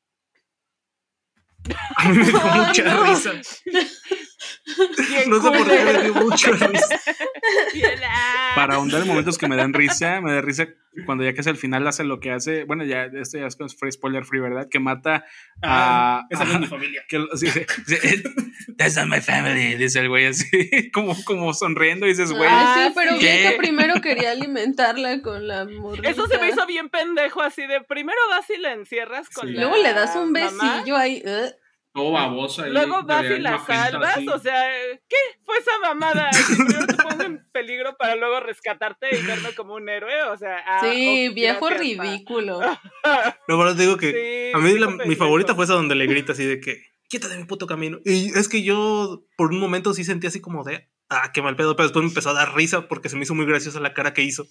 A mí me dio mucha risa. No sé por qué me dio risa. Viola. Para ahondar en momentos que me dan risa, me da risa cuando ya casi al final hace lo que hace. Bueno, ya esto ya es con- free spoiler free, ¿verdad? Que mata Ah, a. esa no es a- mi familia. que lo- sí, sí, sí, That's not my family, dice el güey así, como, como sonriendo y dices, güey. Ah, sí, pero que primero quería alimentarla con la morrita. Eso se me hizo bien pendejo, así de primero vas y la encierras con Sí. la Luego le das un mamá, besillo ahí. Todo babosa. y Luego vas y la salvas, así. o sea, ¿qué fue esa mamada? Que primero te pongo en peligro para luego rescatarte y verme como un héroe, o sea, ah, sí, viejo ridículo. No, pero te digo que Sí, a mí la- mi favorita fue esa donde le grita así de que quítate de mi puto camino. Y es que yo por un momento sí sentí así como de ah, qué mal pedo, pero después me empezó a dar risa porque se me hizo muy graciosa la cara que hizo.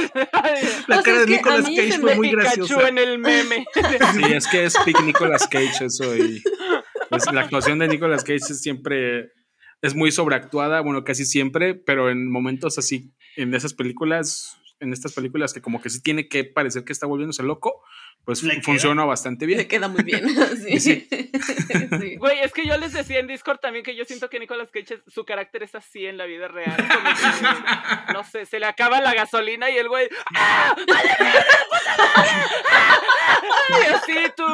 La cara es de Nicolas Cage se fue me- muy graciosa. en el meme. Sí, es que es Pick Nicolas Cage eso y pues, la actuación de Nicolas Cage es siempre es muy sobreactuada, bueno, casi siempre, pero en momentos así, en esas películas, en estas películas que como que sí tiene que parecer que está volviéndose loco, pues Le queda. funciona bastante Le bien. queda muy bien. Sí. Sí. Sí. Güey, es que yo les decía en Discord también que yo siento que Nicolas Cage, su carácter es así en la vida real. como que, no sé, se le acaba la gasolina y el güey. ¡Ah! ¡Ah! ¡Ah! Y así tú.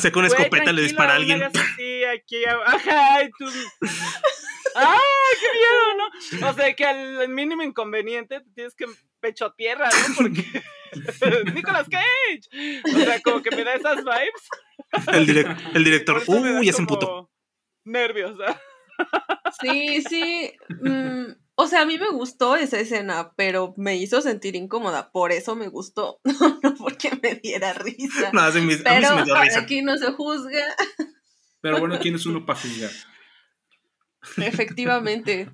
Se con escopeta le dispara a alguien. así, aquí, ajá, y tú. ¡Ay, qué miedo, ¿no? O sea, que al mínimo inconveniente te tienes que pecho tierra, ¿no? Porque. Nicolas Cage. O sea, como que me da esas vibes. El, direc- el director, uy, ya se como emputó. Nervios. Sí, sí. mm, o sea, a mí me gustó esa escena, pero me hizo sentir incómoda. Por eso me gustó. no porque me diera risa. No, sí me- a mí sí Pero me dio risa. aquí no se juzga. Pero bueno, ¿quién es uno para juzgar? Efectivamente.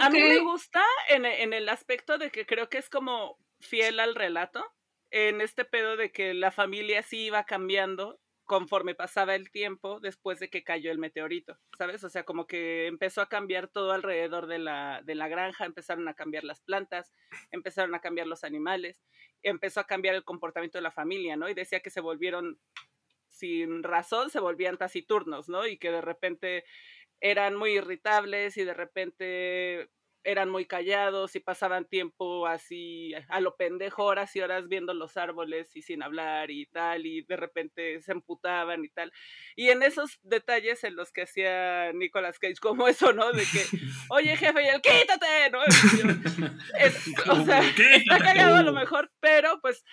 A mí me gusta en, en el aspecto de que creo que es como fiel al relato, en este pedo de que la familia sí iba cambiando conforme pasaba el tiempo después de que cayó el meteorito, ¿sabes? O sea, como que empezó a cambiar todo alrededor de la, de la granja, empezaron a cambiar las plantas, empezaron a cambiar los animales, empezó a cambiar el comportamiento de la familia, ¿no? Y decía que se volvieron, sin razón, se volvían taciturnos, ¿no? Y que de repente eran muy irritables y de repente eran muy callados y pasaban tiempo así a lo pendejo, horas y horas viendo los árboles y sin hablar y tal, y de repente se emputaban y tal. Y en esos detalles en los que hacía Nicolas Cage, como eso, ¿no? De que, oye jefe, y el quítate, ¿no? Es- o sea, está cagado a lo mejor, pero pues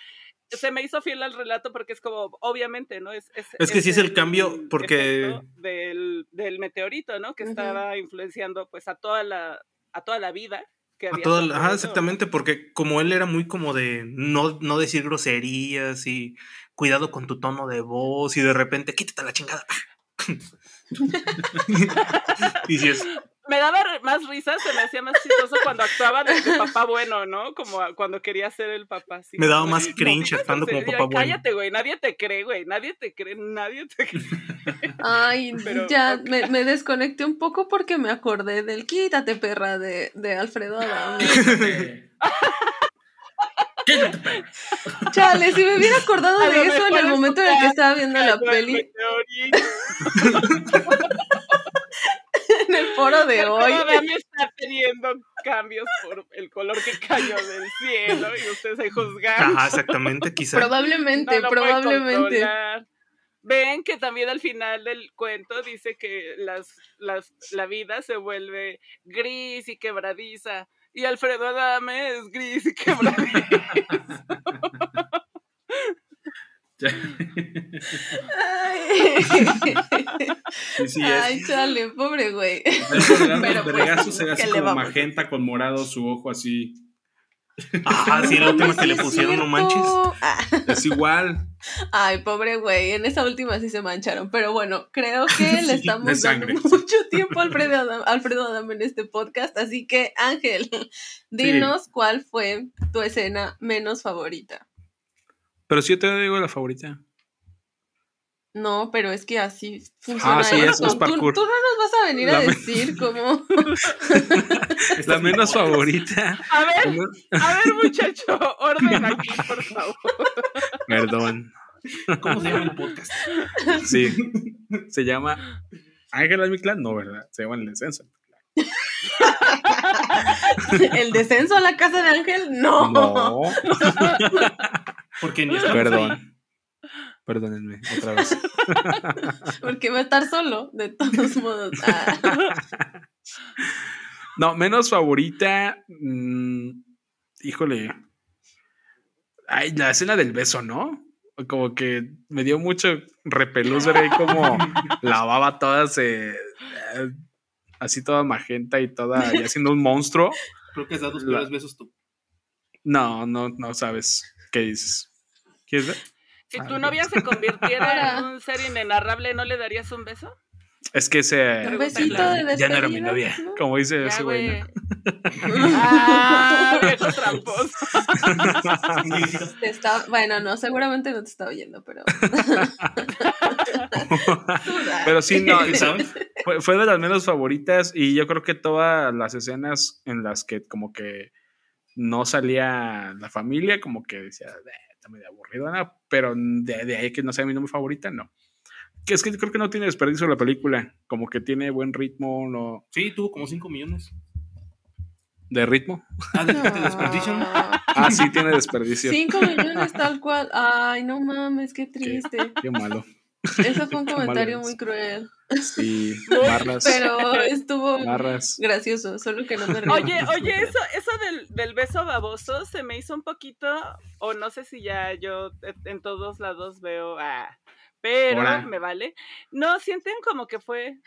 se me hizo fiel al relato porque es como, obviamente, ¿no? Es, Es que sí es el cambio, porque- Del, del meteorito, ¿no? Que estaba influenciando pues a toda la, a toda la vida. Que A había toda a la- ajá, exactamente, porque como él era muy como de no, no decir groserías y cuidado con tu tono de voz y de repente quítate la chingada. y si es, Me daba re- más risa, se me hacía más chistoso cuando actuaba de, papá bueno, ¿no? Como a- cuando quería ser el papá. Me daba más "No cringe actuando como papá bueno". Cállate, güey, nadie te cree, güey, nadie te cree, nadie te cree. Ay, Pero, ya me, me desconecté un poco porque me acordé del quítate perra de, de Alfredo Adame. Quítate. Chale, si me hubiera acordado A de eso en el momento en el que estaba viendo la peli. en el foro de hoy. Adame está teniendo cambios por el color que cayó del cielo y ustedes ahí juzgan. ajá, exactamente, quizá. Probablemente, No probablemente. Ven que también al final del cuento dice que las, las, la vida se vuelve gris y quebradiza. Y Alfredo Adame es gris y quebradiza. Ay, Sí, sí, Ay, es. chale, pobre güey. Pero los pues, se ve ¿qué así como magenta con morado su ojo así. Ah, sí, la última que le pusieron, no manches. Ah, Es igual. Ay, pobre güey, en esa última sí se mancharon, pero bueno, creo que le estamos dando mucho tiempo a Alfredo Adam, Alfredo Adam en este podcast, así que Ángel, dinos cuál fue tu escena menos favorita. Pero sí yo te digo la favorita. No, pero es que así funciona Ah, sí, es- esto. es Tú- parkour. Tú, no nos vas a venir La a decir cómo. La menos favorita. A ver, a ver, muchacho, orden aquí, por favor. Perdón. ¿Cómo se llama el podcast? Sí. Se llama Ángel es mi clan. No, ¿verdad? Se llama el descenso. ¿El descenso a la casa de Ángel? No. No. Porque ni estamos ahí. Perdón. Perdónenme, otra vez. Porque va a estar solo, de todos modos. Ah. No, menos favorita. mm, híjole. Ay, la escena del beso, ¿no? Como que me dio mucho repelús ver ahí como la baba toda se. eh, así toda magenta y toda. y haciendo un monstruo. Creo que has dado los La- peores besos tú. No, no, no sabes qué dices. ¿Quieres ver? Si Ah, tu novia se convirtiera en un ser inenarrable, ¿no le darías un beso? Es que ese. Un besito de Ya no era mi despedida, novia. ¿no? Como dice Ya, ese güey. Ah, viejo tramposo. Te está- Bueno, no, seguramente no te está oyendo, pero. Pero sí, no, ¿Sabes? fue, fue de las menos favoritas y yo creo que todas las escenas en las que como que no salía la familia, como que decía, "Eh, está medio aburrido, ¿no? pero de, de ahí que no sea mi nombre favorita, no. Que es que yo creo que no tiene desperdicio la película, como que tiene buen ritmo, no, Sí, tuvo como 5 millones. de ritmo. Ah, de de desperdicio. ¿no? Ah, sí, tiene desperdicio. Cinco millones tal cual. Ay, no mames, qué triste. Qué malo. Eso fue un comentario muy cruel. Sí, barras, Pero estuvo barras. gracioso, solo que no me reí. Oye, oye, eso, eso del, del beso baboso se me hizo un poquito, o no sé si ya yo en todos lados veo, ah, pero me vale. No, sienten como que fue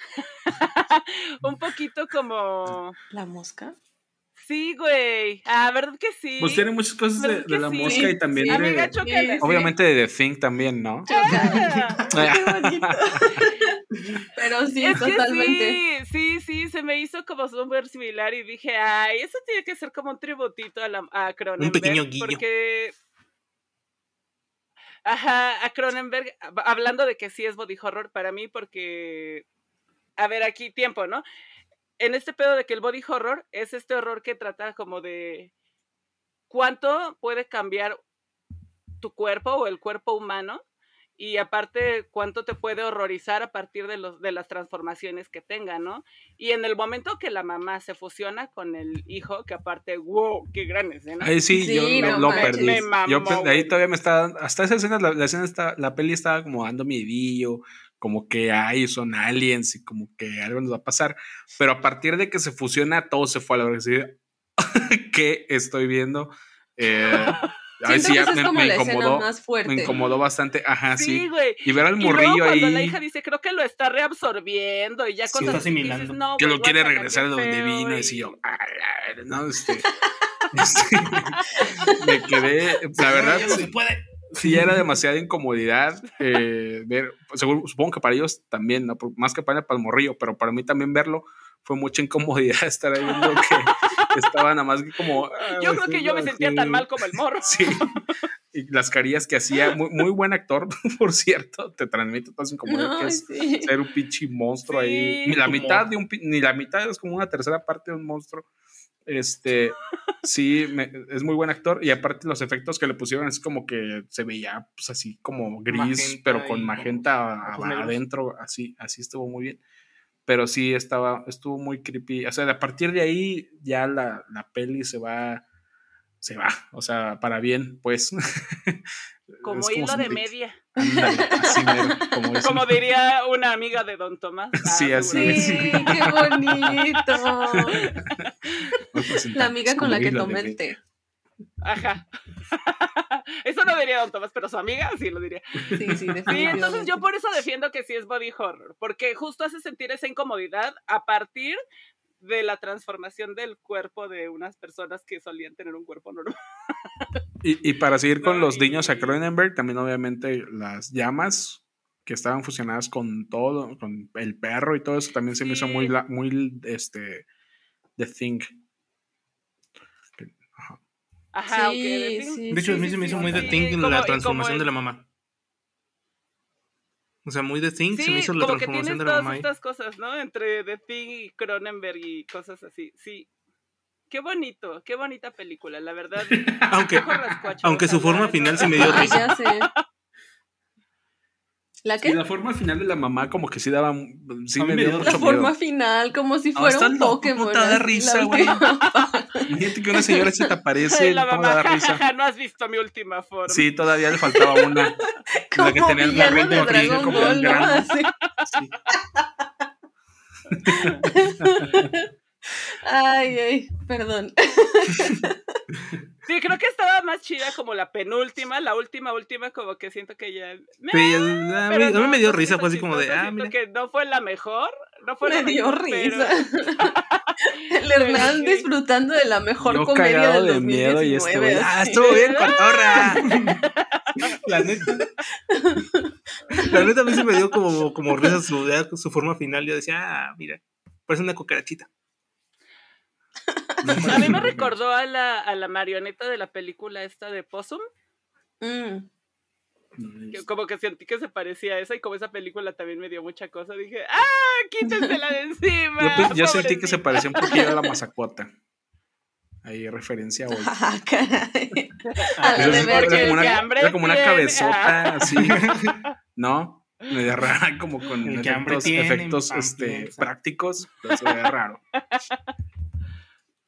un poquito como, ¿La mosca? Sí, güey, ah, ¿verdad que sí? Pues tiene muchas cosas de, ¿Verdad de que la sí? mosca y también Sí. de- Amiga, chócala. Sí, obviamente de The Thing también, ¿no? Ah. Qué. Pero sí, Es totalmente. sí, sí, sí, se me hizo como súper similar y dije, ay, eso tiene que ser como un tributito a, la, a Cronenberg. pequeño guiño. Porque, ajá, a Cronenberg, hab- hablando de que sí es body horror para mí, porque, a ver, aquí tiempo, ¿no? En este pedo de que el body horror es este horror que trata como de cuánto puede cambiar tu cuerpo o el cuerpo humano y aparte cuánto te puede horrorizar a partir de, los, de las transformaciones que tenga, ¿no? Y en el momento que la mamá se fusiona con el hijo, que aparte, wow, qué gran escena. Ahí sí, Sí, yo no lo, manches. perdí. Me mamó, yo ahí todavía me estaba, hasta esa escena, la, la escena está, la peli estaba como dando miedillo, como que ay, son aliens y como que algo nos va a pasar. Pero a partir de que se fusiona, todo se fue a la verdad. ¿Qué estoy viendo? Eh, ay, sí, ya me, incomodó, más fuerte. me incomodó bastante. Ajá, sí, sí. güey. Y ver al Y luego morrillo cuando ahí. la hija dice, creo que lo está reabsorbiendo y ya Sí, cosas está dices, asimilando. no, que lo quiere regresar de donde feo", vino, y yo, "A la ver-". no, este, este, me quedé, la verdad, Ya no sí, se puede. Sí era demasiada incomodidad eh, ver, seguro- supongo que para ellos también, ¿no? Más que para, el morrillo, pero para mí también verlo fue mucha incomodidad estar ahí viendo que estaba nada más que como... ah, Yo creo que yo me sentía tan mal como el morro. Sí. Y las carillas que hacía, muy, muy buen actor, por cierto, te transmite toda esa incomodidad que es sí. ser un pinche monstruo ahí. Sí. Ni la Como- mitad de un ni la mitad es como una tercera parte de un monstruo. Este, sí, me- es muy buen actor. Y aparte los efectos que le pusieron es como que se veía pues así como gris, Magenta pero con magenta negros. adentro, así, así estuvo muy bien. Pero sí estaba, estuvo muy creepy. O sea, a partir de ahí ya la, la peli se va, se va. O sea, para bien, pues. Como hilo de te- media. Ándale, así mero, como diría una amiga de Don Tomás. Sí, Ah, así Sí, qué bonito. La amiga con la que tomé el té. Ajá. Eso no diría Don Tomás, pero su amiga sí lo diría. Sí, sí, Sí, entonces yo por eso defiendo que sí es body horror, porque justo hace sentir esa incomodidad a partir de la transformación del cuerpo de unas personas que solían tener un cuerpo normal. Y, y para seguir con No, los niños a Cronenberg, también obviamente las llamas que estaban fusionadas con todo, con el perro y todo eso, también se me hizo muy, muy, este, The Thing. Ajá, ok. Sí, Thing. sí, De hecho, a mí sí, se me hizo sí. muy The Thing la transformación de la mamá. O sea, muy The Thing se me Sí, hizo la como que transformación tienes de la todas mamá. estas cosas, ¿no? Entre The Thing y Cronenberg y cosas así. Sí. Qué bonito, qué bonita película, la verdad. Aunque, su forma final sí me dio risa. ya sé. ¿La Y qué? la forma final de la mamá como que sí daba, sí me dio mucho La miedo. forma final, como si Ah, fuera un loco, Pokémon. puta, da así, risa, güey. Imagínate que una señora se te aparece la ¿cómo mamá, da risa? no has visto mi última forma. Sí, todavía le faltaba una. La que tenía el marrón de Dragon como un Ball. Así. Ay, ay, perdón. Sí, creo que estaba más chida como la penúltima, la última, última, como que siento que ya. a, mí, pero a mí no, me dio risa, fue así como de, ah, siento mira. que no fue la mejor, no fue Me dio mejor, pero- risa. El Hernán sí. disfrutando de la mejor Yo comedia cagado del de miedo y este 2019. güey, ah, estuvo bien, cotorra. La neta. La neta a mí se me dio como, como risa su, su forma final. Yo decía, ah, mira, parece una cucarachita. A mí me recordó a la, a la marioneta de la película esta de Possum, Mm. Que como que sentí que se parecía a esa y como esa película también me dio mucha cosa, dije, ¡ah, quítensela de encima! Yo, yo sentí que se pobrecita". parecía un poquillo a la mazacuata. Ahí referencia hoy. Ah, caray. Ah, Era como una, hambre era como una tiene. cabezota así. ¿No? Media rara, como con efectos, tiene, efectos hambre este, prácticos. Pero se ve raro.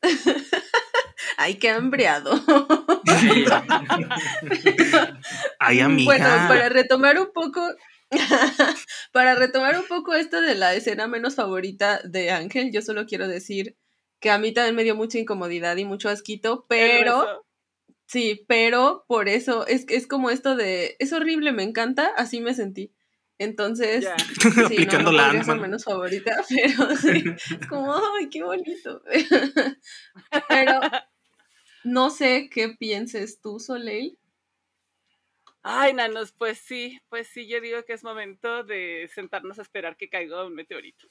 Ay, qué hambreado. Ay, amiga. Bueno, para retomar un poco, para retomar un poco esto de la escena menos favorita de Ángel, yo solo quiero decir que a mí también me dio mucha incomodidad y mucho asquito, pero sí, pero por eso es es como esto de es horrible, me encanta, así me sentí. Entonces, Ya. sí, no, Aplicando no Ant-Man. menos favorita, pero sí, es como, ay, qué bonito. pero no sé qué pienses tú, Soleil. Ay, nanos, pues sí, pues sí, yo digo que es momento de sentarnos a esperar que caiga un meteorito.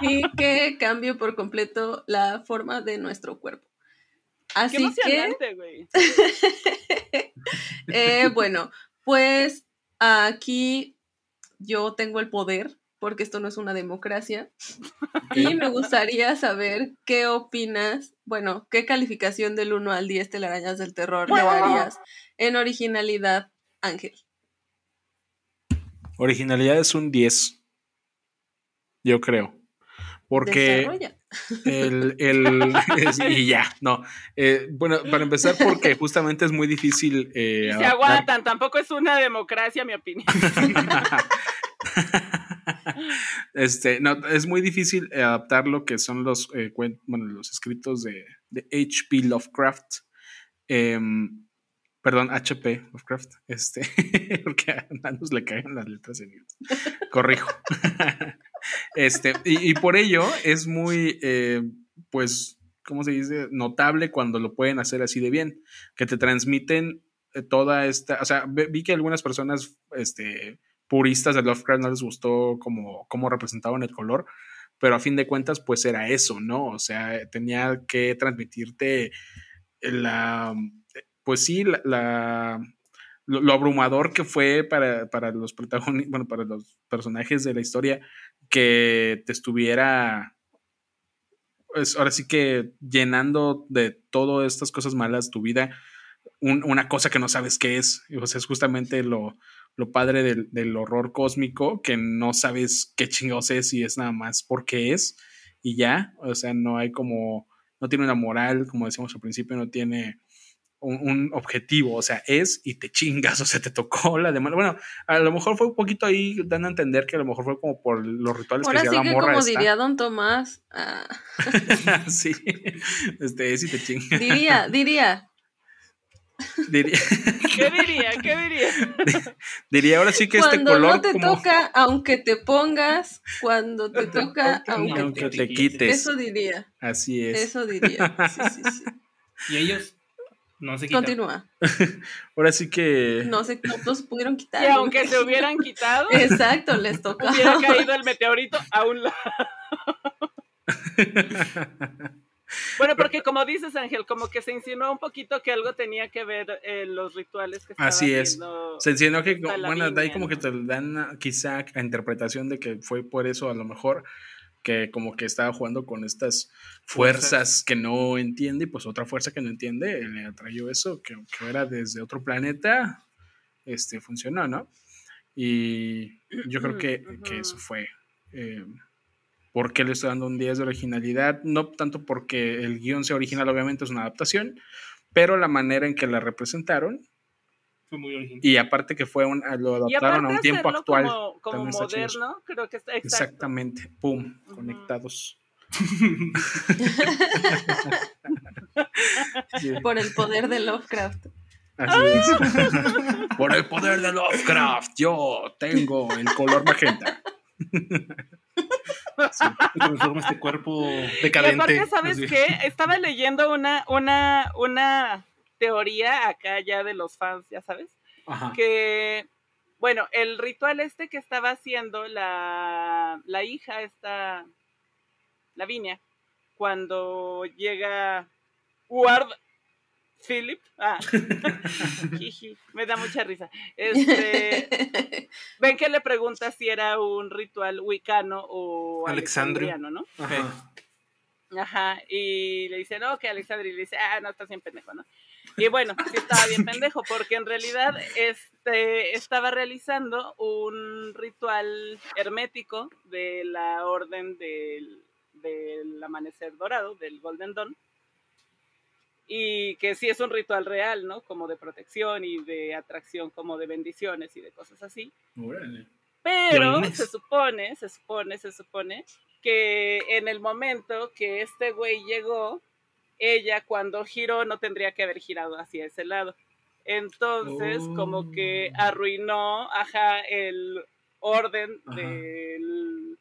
y que cambie por completo la forma de nuestro cuerpo. Qué Así que, emocionante, güey. eh, bueno, pues aquí yo tengo el poder, porque esto no es una democracia, y me gustaría saber qué opinas, bueno, qué calificación del 1 al 10 telarañas del terror le darías en originalidad, Ángel. Originalidad es un 10. Yo creo. Porque el, el y ya, no. Eh, bueno, para empezar, porque justamente es muy difícil eh, se aguantan, tampoco es una democracia, mi opinión. este, no, es muy difícil eh, adaptar lo que son los, eh, bueno, los escritos de, de H.P. Lovecraft. Em, perdón, H.P. Lovecraft. Este, porque a Nanos le caen las letras en. Corrijo. Este, y, por ello es muy, eh, pues, ¿cómo se dice? Notable cuando lo pueden hacer así de bien. Que te transmiten eh, toda esta. O sea, vi que algunas personas, este puristas de Lovecraft no les gustó como, representaban el color, pero a fin de cuentas, pues era eso, ¿no? O sea, tenía que transmitirte la, pues sí, la, lo abrumador que fue para, para los protagonistas, bueno, para los personajes de la historia, que te estuviera, pues ahora sí que llenando de todas estas cosas malas tu vida, un- una cosa que no sabes qué es. O sea, es justamente lo, lo padre del, del horror cósmico, que no sabes qué chingados es y es nada más porque es y ya. O sea, no hay como, no tiene una moral, como decíamos al principio, no tiene un, un objetivo, o sea, es y te chingas, o sea, te tocó la demanda. Bueno, a lo mejor fue un poquito ahí dando a entender que a lo mejor fue como por los rituales Ahora que sí hacía que la morra como esta. diría Don Tomás, ah, sí, este es y te chingas. diría, diría, Diría, ¿Qué diría? ¿Qué diría? diría ahora sí que este Cuando color no te como toca, aunque te pongas, cuando te toca, toca, aunque, aunque te te quites. Eso diría, Así es. eso diría. Sí, sí, sí. Y ellos no se quitan. Continúa. Ahora sí que No sé, no se pudieron quitar. Y aunque se hubieran quitado, Exacto, les tocaba. hubiera caído el meteorito a un lado. Bueno, porque como dices, Ángel, como que se insinuó un poquito que algo tenía que ver en los rituales que estaba Así es. se insinuó que, bueno, de ahí como que te dan a- quizá a interpretación de que fue por eso a lo mejor que como que estaba jugando con estas fuerzas, Fuerzas. que no entiende y pues otra fuerza que no entiende le atrayó eso, que, que era desde otro planeta, este, funcionó, ¿no? Y yo creo que, que eso fue... Eh, ¿Por qué le estoy dando un 10 de originalidad? No tanto porque el guion sea original, obviamente es una adaptación, pero la manera en que la representaron Fue muy original. y aparte que fue un, lo Y adaptaron a un tiempo actual. Como, moderno, creo que está exacto. Exactamente, pum, conectados. Sí, Por el poder de Lovecraft. así es. Por el poder de Lovecraft, yo tengo el color magenta. Y transforma este cuerpo Y decadente. aparte, ¿sabes así. qué? Estaba leyendo una, una, una teoría acá ya de los fans, ya sabes, Ajá. que, bueno, el ritual este que estaba haciendo la, la hija, esta, Lavinia, cuando llega Ward Philip, ah, me da mucha risa. Este, ven que le pregunta si era un ritual wicano o alexandriano, ¿no? Ajá. Ajá, y le dice, no, que Alexandria, y le dice, ah, no, estás bien pendejo, ¿no? Y bueno, sí estaba bien pendejo, porque en realidad este, estaba realizando un ritual hermético de la orden del, del amanecer dorado, del Golden Dawn, y que sí es un ritual real, ¿no? Como de protección y de atracción, como de bendiciones y de cosas así. Órale. Pero se supone, se supone, se supone que en el momento que este güey llegó, ella cuando giró no tendría que haber girado hacia ese lado. Entonces, como que Oh. arruinó, ajá, el orden Ajá. del...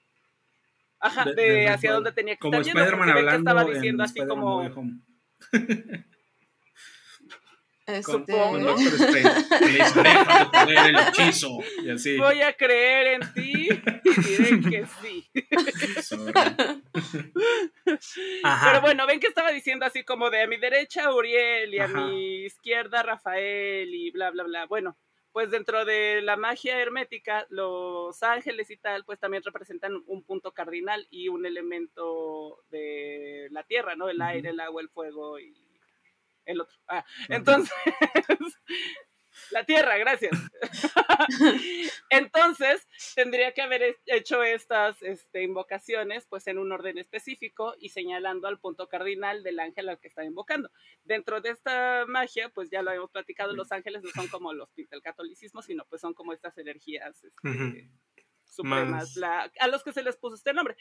Ajá, De- hacia dónde tenía que Como estar Spider-Man que hablando estaba diciendo en así como... No Way Home. Este, Con, Supongo. con Doctor Strange. Que le dice, "Deja de poner el hechizo. Y así. Voy a creer en ti y diré que sí. Ajá. Pero bueno, ven que estaba diciendo así como de a mi derecha Uriel y a Ajá. mi izquierda Rafael y bla, bla, bla. Bueno, pues dentro de la magia hermética, los ángeles y tal, pues también representan un punto cardinal y un elemento de la tierra, ¿no? El aire, el agua, el fuego y el otro. Ah, entonces, la tierra, gracias. Entonces, tendría que haber he- hecho estas este, invocaciones pues en un orden específico y señalando al punto cardinal del ángel al que está invocando. Dentro de esta magia, pues ya lo hemos platicado, los ángeles no son como los del catolicismo, sino pues son como estas energías este, supremas, la- a los que se les puso este nombre.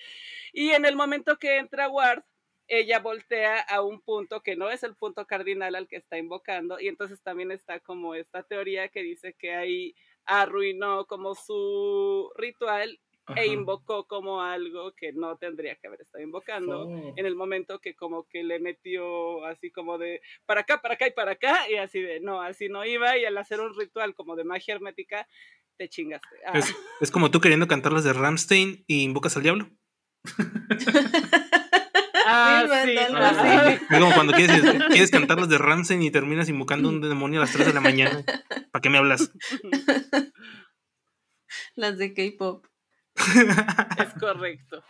Y en el momento que entra Ward, ella voltea a un punto que no es el punto cardinal al que está invocando, y entonces también está como esta teoría que dice que ahí arruinó como su ritual Ajá. e invocó como algo que no tendría que haber estado invocando. Oh. En el momento que como que le metió así como de para acá, para acá y para acá, y así de no, así no iba, y al hacer un ritual como de magia hermética, te chingaste. Ah. Es, es como tú queriendo cantar las de Ramstein y invocas al diablo. Ah, Sí, sí, así. Es como cuando quieres, quieres cantar las de Ramstein y terminas invocando un demonio a las 3 de la mañana. ¿Para qué me hablas? Las de K-pop. Es correcto.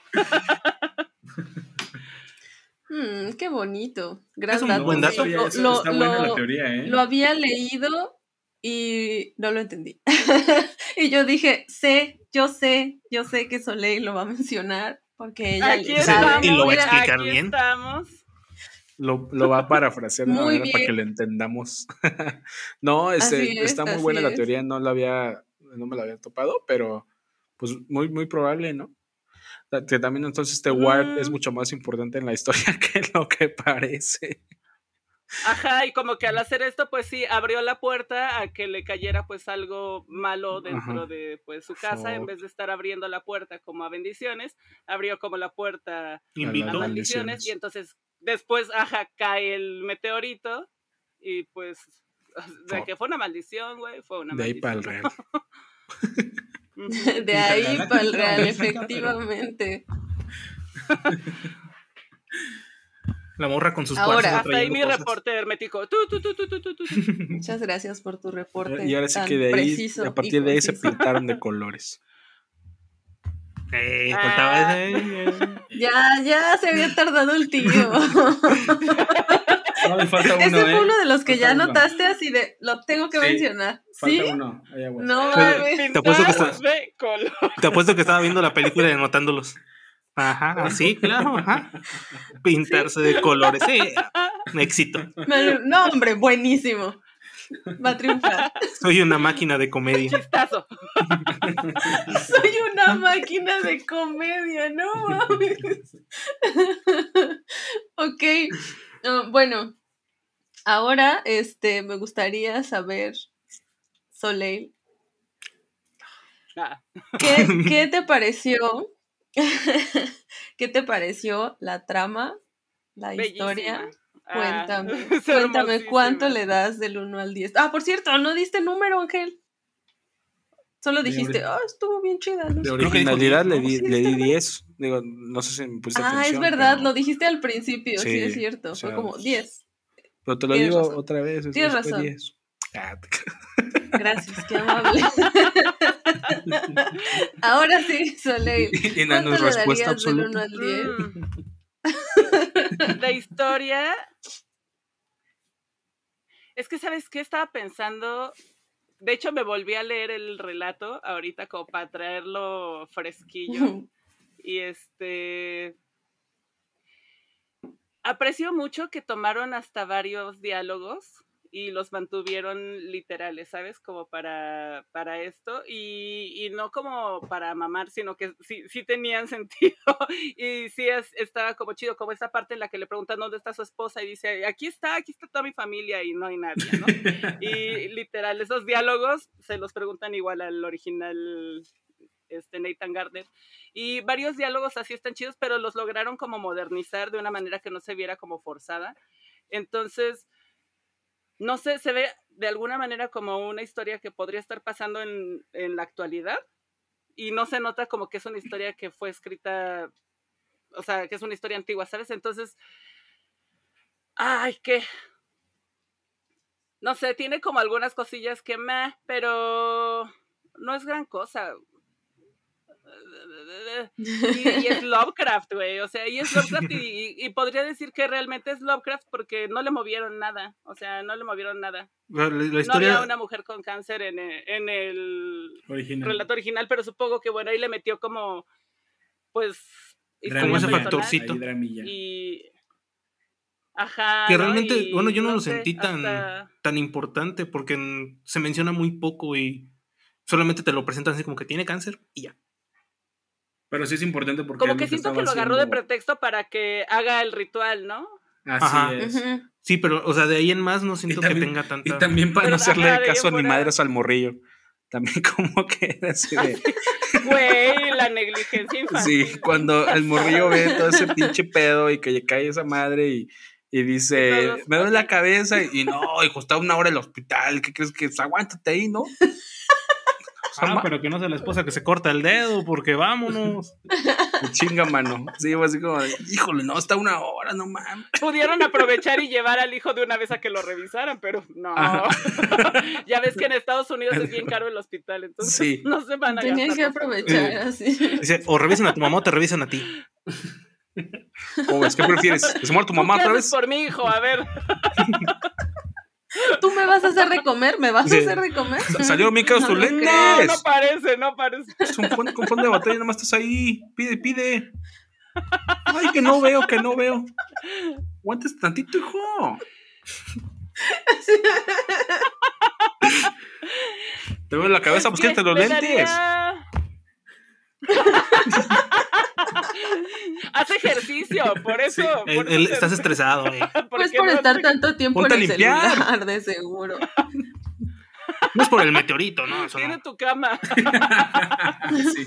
Mm, qué bonito. Gran Es un dato. buen dato. Lo- Oye, eso lo- está buena la lo- teoría, ¿eh? Lo había leído y no lo entendí. y yo dije, sé, yo sé, yo sé que Soleil lo va a mencionar porque ella Aquí le sabe. estamos. Y lo va a explicar aquí bien. estamos. Lo, lo va a parafrasear de una manera para que lo entendamos. no, este, es, está muy buena la teoría, no la había, no me la había topado, pero pues muy, muy probable, ¿no? Que también entonces este Ward es Mm. mucho más importante en la historia que lo que parece. Ajá, y como que al hacer esto, pues sí, abrió la puerta a que le cayera pues algo malo dentro Ajá. de pues su casa, en vez de estar abriendo la puerta como a bendiciones, abrió como la puerta a Invitó. Maldición. maldiciones, y entonces después, ajá, cae el meteorito, y pues, de que fue una maldición, güey, fue una De ahí para el maldición. real. De ahí para el real, efectivamente. La morra con sus Ahora. Hasta ahí mi cosas. reporte hermético. Tu, tu, tu, tu, tu, tu. Muchas gracias por tu reporte. Y ahora sí que de ahí, a partir de ahí se pintaron de colores. Eh, Ah. ese, eh. Ya, ya se había tardado el tío. No, me falta uno, Ese fue ¿eh? uno de los que ya Falta uno. notaste así de, lo tengo que Sí. mencionar. ¿Sí? Falta uno. Ahí aguas. No Pues, mames. Te apuesto que está- Pintados de color. Te apuesto que estaba viendo la película y anotándolos. Ajá, así, claro, ajá. Pintarse de colores. Sí, éxito. Me- No, hombre, buenísimo. Va a triunfar. Soy una máquina de comedia. Chistazo. Soy una máquina de comedia, no mames. ok. ah, bueno, ahora este, me gustaría saber, Soleil, Ah, ¿qué, qué te pareció? ¿Qué te pareció la trama, la bellísima. historia? Ah, Cuéntame, es cuéntame cuánto le das del 1 al 10. Ah, por cierto, no diste número, Ángel. Solo dijiste, ah, estuvo bien chida. no De sé". Creo que dijo originalidad 10, le di, le di bien. 10. Digo, no sé si me pusiste Ah, atención. es verdad, pero- lo dijiste al principio, sí, Sí, es cierto. o Fue sea, como 10. Pero te lo Tienes digo razón. otra vez. es- Tienes fue razón. 10. Ah, te- Gracias, qué amable. Ahora sí, Soleil. y no, no ¿Cuánto es le respuesta darías del 1 absoluta. al 10? Mm. De historia. Es que, ¿sabes qué? Estaba pensando. De hecho, me volví a leer el relato ahorita como para traerlo fresquillo. Y este. Aprecio mucho que tomaron hasta varios diálogos y los mantuvieron literales, ¿sabes? Como para, para esto. Y, y no como para mamar, sino que sí, sí tenían sentido. Y sí es- estaba como chido, como esa parte en la que le preguntan dónde está su esposa y dice, aquí está, aquí está toda mi familia y no hay nadie, ¿no? Y literal, esos diálogos se los preguntan igual al original este, Nathan Gardner. Y varios diálogos así están chidos, pero los lograron como modernizar de una manera que no se viera como forzada. Entonces, no sé, se ve de alguna manera como una historia que podría estar pasando en, en la actualidad y no se nota como que es una historia que fue escrita, o sea, que es una historia antigua, ¿sabes? Entonces, ay, que... No sé, tiene como algunas cosillas que me, pero no es gran cosa. Y, y es Lovecraft, güey. O sea, y es Lovecraft y, y- y podría decir que realmente es Lovecraft porque no le movieron nada. O sea, no le movieron nada. La, la No había una mujer con cáncer en el, en el Original. relato original, pero supongo que bueno, ahí le metió como, pues, Como ese factorcito. Y. Ajá. que ¿no? realmente, Y bueno, yo no, lo sé, sentí tan, hasta- tan importante porque se menciona muy poco y solamente te lo presentan así como que tiene cáncer y ya. Pero sí es importante porque. Como que siento que lo agarró de pretexto para que haga el ritual, ¿no? Así Ajá. es. Sí, pero, o sea, de ahí en más no siento que tenga tanta. Y también para Pero, no hacerle ajá, caso ni madres al morrillo. También como que era así de... Güey, la negligencia infantil. Sí, cuando el morrillo ve todo ese pinche pedo y que le cae esa madre y, y dice, me duele la cabeza y no, hijo, está una hora en el hospital, ¿qué crees que es? Aguántate ahí, ¿no? Ah, pero que no sea la esposa que se corta el dedo porque vámonos. chinga mano. Sí, así como, de, híjole, no, está una hora, no mames. Pudieron aprovechar y llevar al hijo de una vez a que lo revisaran, pero no. Ya ves que en Estados Unidos es bien caro el hospital, entonces Sí. no se van a Tenían gastar que aprovechar Eh. así. Dice, o revisan a tu mamá o te revisan a ti. ¿Cómo ves? ¿Qué prefieres? ¿Que se muera tu ¿Tú mamá otra vez? por mi hijo? A ver. ¿Tú me vas a hacer de comer? ¿Me vas a hacer de comer? Salieron bien caros tus No, no lentes. No, no parece, no parece. Es un fondo, con fondo de batalla, nomás estás ahí. Pide, pide. Ay, que no veo, que no veo. Aguantes tantito, hijo. Te veo en la cabeza, pues ¿Qué? quítate los Le lentes. haz ejercicio, por eso. Por te- estás estresado, güey. Pues qué por no estar te- tanto tiempo Ponte en el celular, de seguro. No es por el meteorito, ¿no? Eso Tiene no. tu cama. Sí.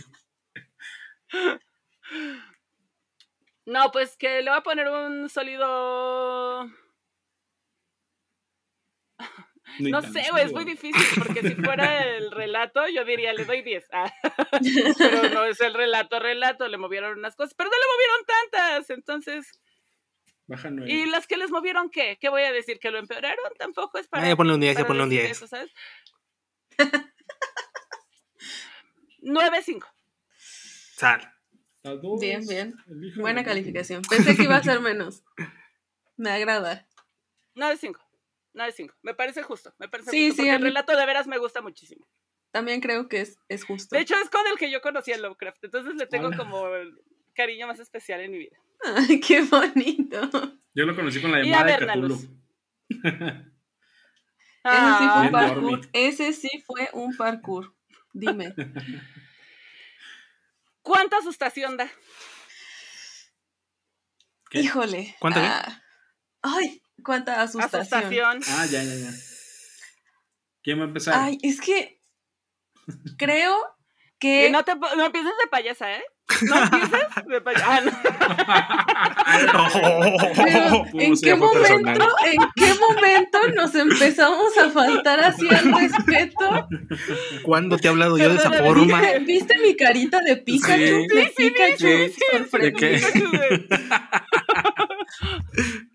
No, pues que le voy a poner un sólido. Ni No tan sé, güey, es muy difícil, porque si fuera el relato, yo diría, le doy 10. Ah, Pero no es el relato, relato, le movieron unas cosas, pero no le movieron tantas, entonces. Baja nueve. ¿Y las que les movieron qué? ¿Qué voy a decir? ¿Que lo empeoraron? Tampoco es para. Ah, ya ponle un 10, ya para ponle un decir 10. eso, ¿sabes? 9-5. Sal. Dos, Bien, bien. Buena calificación. Pensé que iba a ser menos. Me agrada. 9-5. 9-5. Me parece justo. Me parece Sí, justo. sí, porque el relato de veras me gusta muchísimo. También creo que es, es justo. De hecho, es con el que yo conocí a Lovecraft. Entonces le tengo Hola. como el cariño más especial en mi vida. Ay, qué bonito. Yo lo conocí con la Y a llamada de ver, Cthulhu. Nanus. Ese sí fue un Ah, parkour. Ese sí fue un parkour. Dime. ¿Cuánta asustación da? ¿Qué? Híjole. ¿Cuánta? Ah, Ay, cuánta asustación. Asustación. Ah, ya, ya, ya. ¿Quién va a empezar? Ay, es que creo Y que no, te, no empieces de payasa, ¿eh? No empieces de payasa. Ah, no. Pero, ¿Cómo ¿en qué momento, en qué momento nos empezamos a faltar así al respeto? ¿Cuándo te he hablado yo de esa Perdóname, forma? ¿Viste, viste mi carita de Pikachu? Sí. de Pikachu sí, sí, sorprendido. ¿De qué?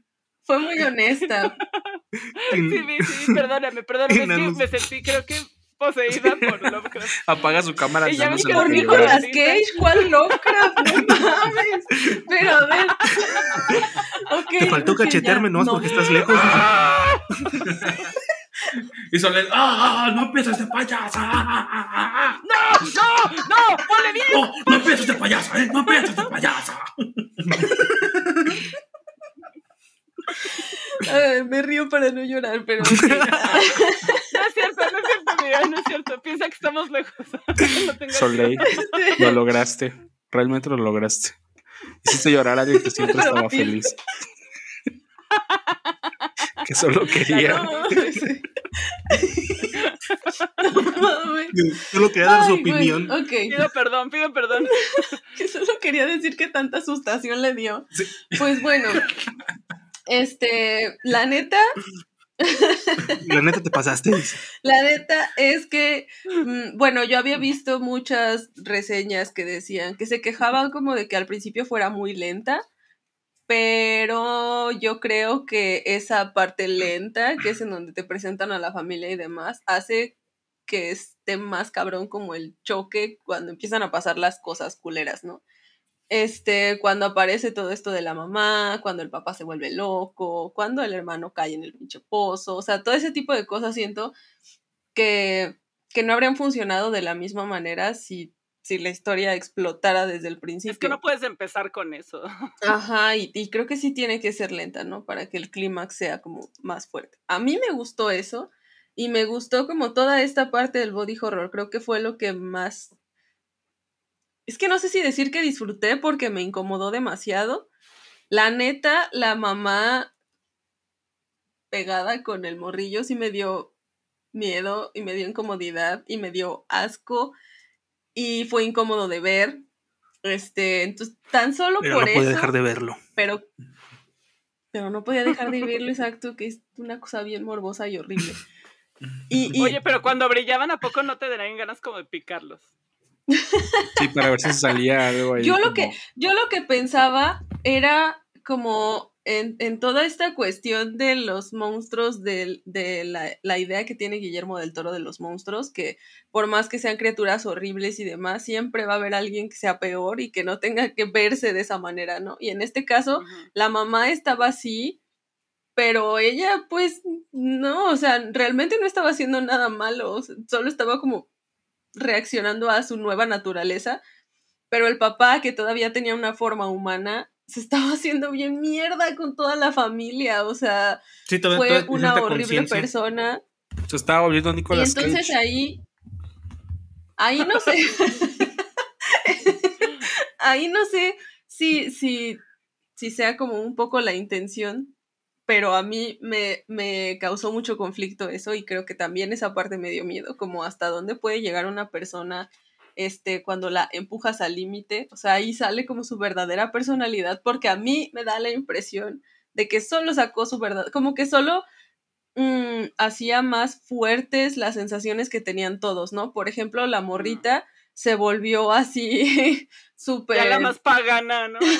Fue muy honesta. Sí, sí, sí, perdóname, perdóname. Es que me sentí, creo que poseída por Lovecraft. Apaga su cámara. Y ya lo Por Nicolas Cage, ¿cuál Lovecraft? No mames. Pero a ver. Ok, Te faltó cachetearme, ¿no? Porque estás lejos. Y Soledad, ¡ah! ¡No empieces de payasa! ¡Ah, ah, ah, ¡No! ¡No! ¡No! ¡Ponle bien! ah! ¡No! ¡No empieces de payasa! ¿eh? ¡No empieces de payasa! Ay, me río para no llorar, pero. No es cierto, no es cierto, amiga, no es cierto. Piensa que estamos lejos. No Soleil, lo lograste. Realmente lo lograste. Hiciste llorar a alguien que siempre estaba feliz. que solo quería. No. Solo quería dar su Ay, opinión. Ok, Pido perdón, pido perdón. que solo quería decir que tanta asustación le dio. Pues bueno, este, la neta, La neta te pasaste. la neta es que, mm, bueno, yo había visto muchas reseñas que decían que se quejaban como de que al principio fuera muy lenta, pero yo creo que esa parte lenta, que es en donde te presentan a la familia y demás, hace que esté más cabrón como el choque cuando empiezan a pasar las cosas culeras, ¿no? Este, cuando aparece todo esto de la mamá, cuando el papá se vuelve loco, cuando el hermano cae en el pinche pozo, o sea, todo ese tipo de cosas siento que, que no habrían funcionado de la misma manera si, si la historia explotara desde el principio. Es que no puedes empezar con eso. Ajá, y, y creo que sí tiene que ser lenta, ¿no? Para que el clímax sea como más fuerte. A mí me gustó eso y me gustó como toda esta parte del body horror. Creo que fue lo que más... Es que no sé si decir que disfruté porque me incomodó demasiado. La neta, la mamá pegada con el morrillo sí me dio miedo y me dio incomodidad y me dio asco y fue incómodo de ver. Este, entonces, tan solo Pero por no eso dejar de verlo. pero pero no podía dejar de verlo exacto que es una cosa bien morbosa y horrible y, y- Oye, pero cuando brillaban, ¿a poco no te darían ganas como de picarlos? Sí, para ver si salía algo ahí. Yo lo como- que- yo lo que pensaba era como en, en toda esta cuestión de los monstruos del- de, la, la idea que tiene Guillermo del Toro de los monstruos que por más que sean criaturas horribles y demás siempre va a haber alguien que sea peor y que no tenga que verse de esa manera no y en este caso la mamá estaba así, pero ella pues no, o sea, realmente no estaba haciendo nada malo, solo estaba como reaccionando a su nueva naturaleza, pero el papá que todavía tenía una forma humana se estaba haciendo bien mierda con toda la familia, o sea, Sí, todavía- fue todavía una horrible persona. Se estaba volviendo Y Nicolas entonces Cage. ahí, ahí no sé, ahí no sé sí, sí, sí sea como un poco la intención, pero a mí me, me causó mucho conflicto eso y creo que también esa parte me dio miedo, como hasta dónde puede llegar una persona este, cuando la empujas al límite, o sea, ahí sale como su verdadera personalidad, porque a mí me da la impresión de que solo sacó su verdad, como que solo mm, hacía más fuertes las sensaciones que tenían todos, ¿no? Por ejemplo, la morrita se volvió así súper... Ya la más pagana, ¿no? Sí.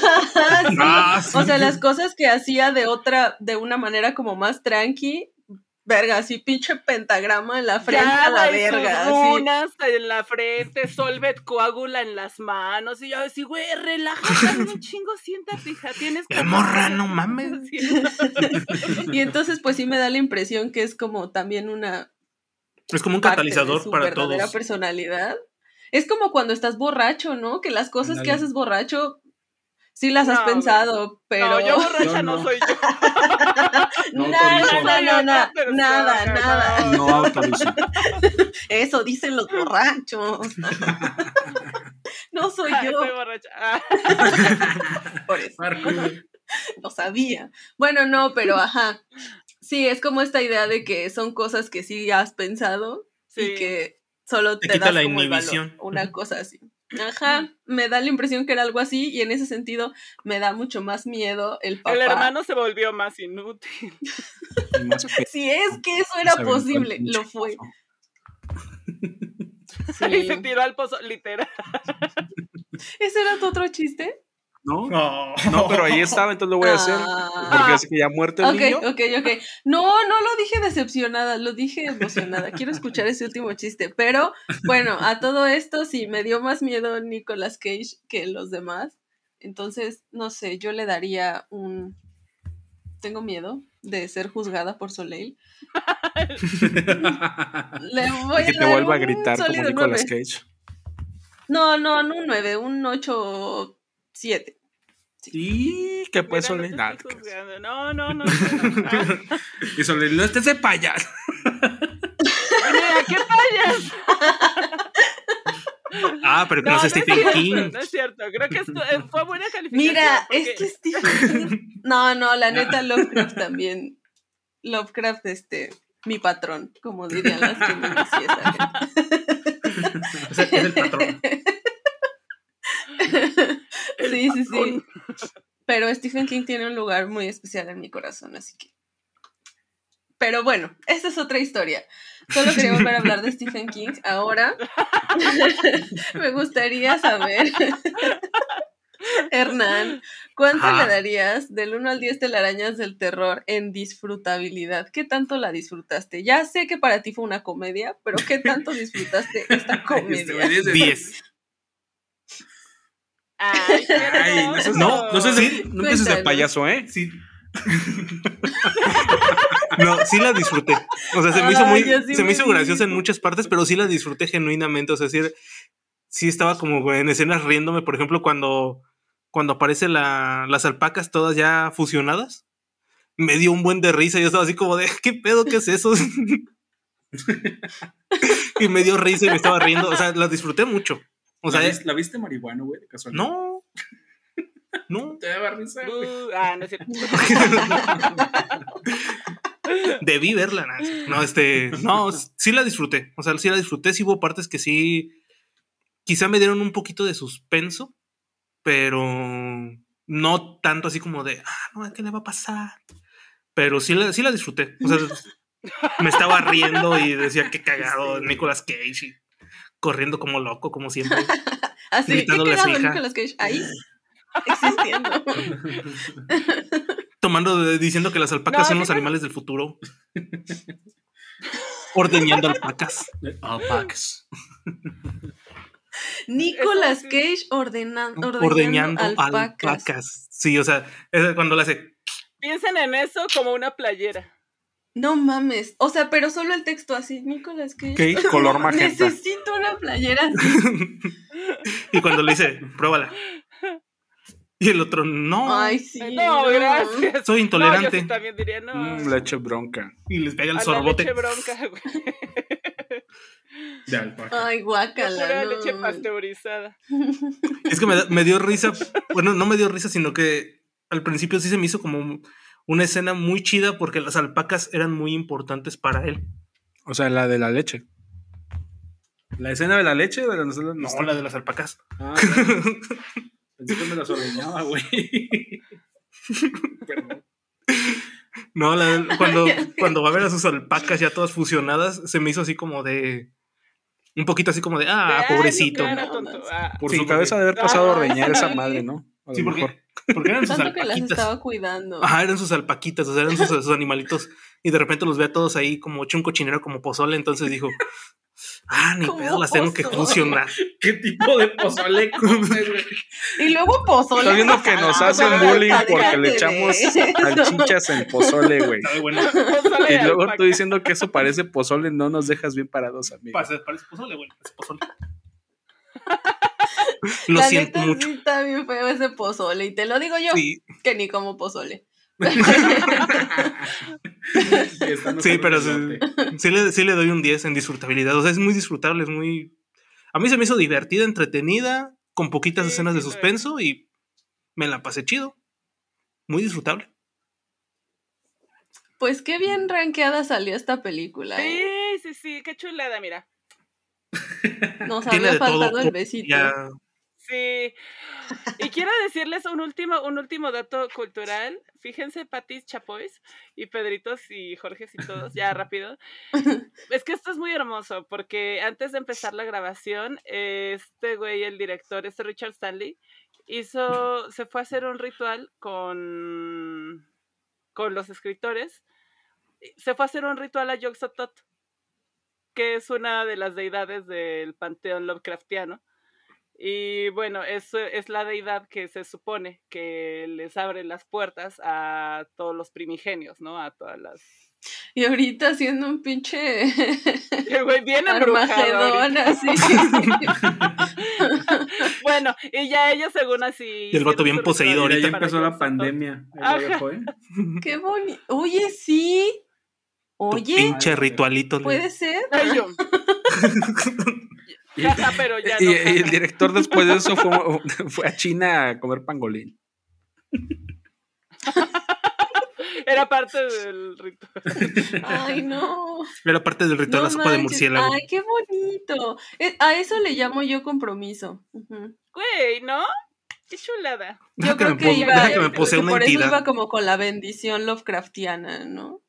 Ah, O sí. sea, las cosas que hacía de otra, de una manera como más tranqui, verga, así pinche pentagrama en la frente a la verga, así. runas en la frente, Solvet coagula en las manos. Y yo así, güey, relájate un chingo, siéntate, hija. Tienes Ya, morra, no mames. Y entonces, pues sí me da la impresión que es como también una Es como un parte de catalizador su para verdadera todos. personalidad. Es como cuando estás borracho, ¿no? Que las cosas que haces borracho sí las has No, pensado, pero No, yo borracha Yo no. no. soy yo. No no, autorizo. no, no, no, no, Otra persona, nada, nada. No autorizo. Eso dicen los borrachos. No soy Ah, yo, Estoy borracha. Ah, por eso. Marco, lo sabía. Bueno, no, pero ajá. Sí, es como esta idea de que son cosas que sí has pensado sí. y que solo Te te, quita das la como el valor, inhibición. una cosa así. Ajá, me da la impresión que era algo así y en ese sentido me da mucho más miedo el papá. El hermano se volvió más inútil. Si es que eso era posible, lo fue. pozo. Y se Sí. tiró al pozo, literal. ¿Ese era tu otro chiste? ¿No? No, No, pero ahí estaba, entonces lo voy a hacer. Ah. Porque así que ya muerto el Ok, niño. ok, ok. No, no lo dije decepcionada, lo dije emocionada. Quiero escuchar ese último chiste. Pero bueno, a todo esto sí me dio más miedo Nicolas Cage que los demás. Entonces, no sé, yo le daría un. Tengo miedo de ser juzgada por Soleil. Le voy Y que a te vuelva a gritar como Nicolas. Cage. No, no, no un 9, un 8, 7. Y que pues Mira, no estoy juzgando. No, no, no. no. Y sobre no estés de payaso. Mira, ¿qué fallas? Ah, pero que no, No, es no es Stephen cierto, King. no es cierto. Creo que esto, eh, fue buena calificación. Mira, porque- es que Stephen King- No, no, la neta Lovecraft también. Lovecraft, este, mi patrón, como dirían las esa gente. O sea, es el patrón. Sí, sí, sí. Pero Stephen King tiene un lugar muy especial en mi corazón, así que. Pero bueno, esa es otra historia. Solo quería volver a hablar de Stephen King. Ahora me gustaría saber, Hernán, ¿cuánto le darías del 1 al 10 telarañas del terror en disfrutabilidad? ¿Qué tanto la disfrutaste? Ya sé que para ti fue una comedia, pero ¿qué tanto disfrutaste esta comedia? 10. Ay, qué Ay, no seas- No, no sé si. No empieces de payaso, ¿eh? Sí. No, sí la disfruté. O sea, se me hizo muy, se me me hizo graciosa en muchas partes, pero sí la disfruté genuinamente. O sea, sí, sí estaba como en escenas riéndome, por ejemplo, cuando, cuando aparecen la- las alpacas todas ya fusionadas. Me dio un buen de risa. Yo estaba así como de, ¿qué pedo? ¿Qué es eso? y me dio risa y me estaba riendo. O sea, la disfruté mucho. O sea, ¿La, viste, ¿La viste marihuana, güey? De casualidad. no. No. Te daba risa. Uh, ah, no es cierto. Debí verla. No, este. No, sí la disfruté. O sea, sí la disfruté. Sí hubo partes que sí. Quizá me dieron un poquito de suspenso. Pero no tanto así como de. Ah, no, ¿qué le va a pasar? Pero sí la, sí la disfruté. O sea, me estaba riendo y decía qué cagado Nicolas Cage. Y corriendo como loco, como siempre. Así, ¿qué gritándole a su hija. Nicolas Cage? Ahí, existiendo. Tomando, de- diciendo que las alpacas No, son los animales del futuro. Ordeñando alpacas. Alpacas. Nicolas. Cage ordena- ordeñando, Ordeñando alpacas. alpacas. Sí, o sea, es cuando le hace. Piensen en eso como una playera. No mames. O sea, pero solo el texto así. Nicolas Cage. ¿Qué? Color magenta. Necesito una playera así. y cuando le dice, pruébala. Y el otro, no, Ay, sí. No, gracias. soy No, intolerante. yo sí también diría, no. Mm, leche bronca. y les pega el a la sorbote. leche bronca, güey. De alpaca. Ay, guácala. Pura no. leche pasteurizada. Es que me dio risa bueno, no me dio risa, sino que al principio sí se me hizo como una escena muy chida porque las alpacas eran muy importantes para él. O sea, la de la leche. ¿La escena de la leche? De la, no, No, la de las alpacas. Ah, claro. Pensé que me las ordeñaba, güey. Perdón. No, la- cuando, cuando va a ver a sus alpacas ya todas fusionadas, se me hizo así como de. Un poquito así como de, ah, Ay, pobrecito. Ah, Por Sí, su cabeza de haber pasado a Ah, ordeñar esa madre, ¿no? A Sí, porque, mejor. Porque eran sus Tanto que las alpaquitas. estaba cuidando. Ajá, eran sus alpaquitas, o sea, eran sus, sus animalitos. Y de repente los ve a todos ahí como hecho un cochinero como pozole. Entonces dijo, ah, ni pedo, las tengo que fusionar. ¿Qué tipo de pozole? Y luego pozole. Estás viendo que nos hacen bullying porque le echamos salchichas en pozole, güey. Bueno. Y luego tú diciendo que eso parece pozole, no nos dejas bien parados, amigo. Parece, parece pozole, güey. Parece pozole. Lo La siento neta, mucho. Sí, está bien feo ese pozole. Y te lo digo yo, Sí, que ni como pozole. Sí, pero sí, le, sí le doy un 10 en disfrutabilidad. O sea, es muy disfrutable, es muy. A mí se me hizo divertida, entretenida, con poquitas Sí, escenas de suspenso y me la pasé chido. Muy disfrutable. Pues qué bien rankeada salió esta película. ¿eh? Sí, sí, sí, qué chulada, mira. Nos Tiene había todo. faltado el besito. Ya, Sí. Y quiero decirles un último, un último dato cultural. Fíjense, Patis Chapois y Pedritos y Jorge y todos, ya rápido. Es que esto es muy hermoso porque antes de empezar la grabación, este güey, el director, este Richard Stanley, hizo, se fue a hacer un ritual con, con los escritores. Se fue a hacer un ritual a Yog-Sothoth, que es una de las deidades del panteón Lovecraftiano. Y bueno, es, es la deidad que se supone que les abre las puertas a todos los primigenios, ¿no? A todas las... Y ahorita haciendo un pinche güey bien Armagedón ahorita. así. Bueno, y ya ellos según así... Y el vato bien poseído Mira, ya empezó la pandemia. Ahí dejó, ¿eh? Qué bonito. Oye, sí. tu Oye, pinche ritualito. puede ser. Pero ya Y, no. y el director después de eso fue, fue a China a comer pangolín. Era parte del ritual. Ay, no. Era parte del ritual No la sopa de murciélago. Ay, qué bonito. Eh, A eso le llamo yo compromiso. Ujú. Güey, ¿no? Qué chulada. Deja Yo que creo me que iba, deja que me posee que una por eso entidad. iba como con la bendición Lovecraftiana, ¿no?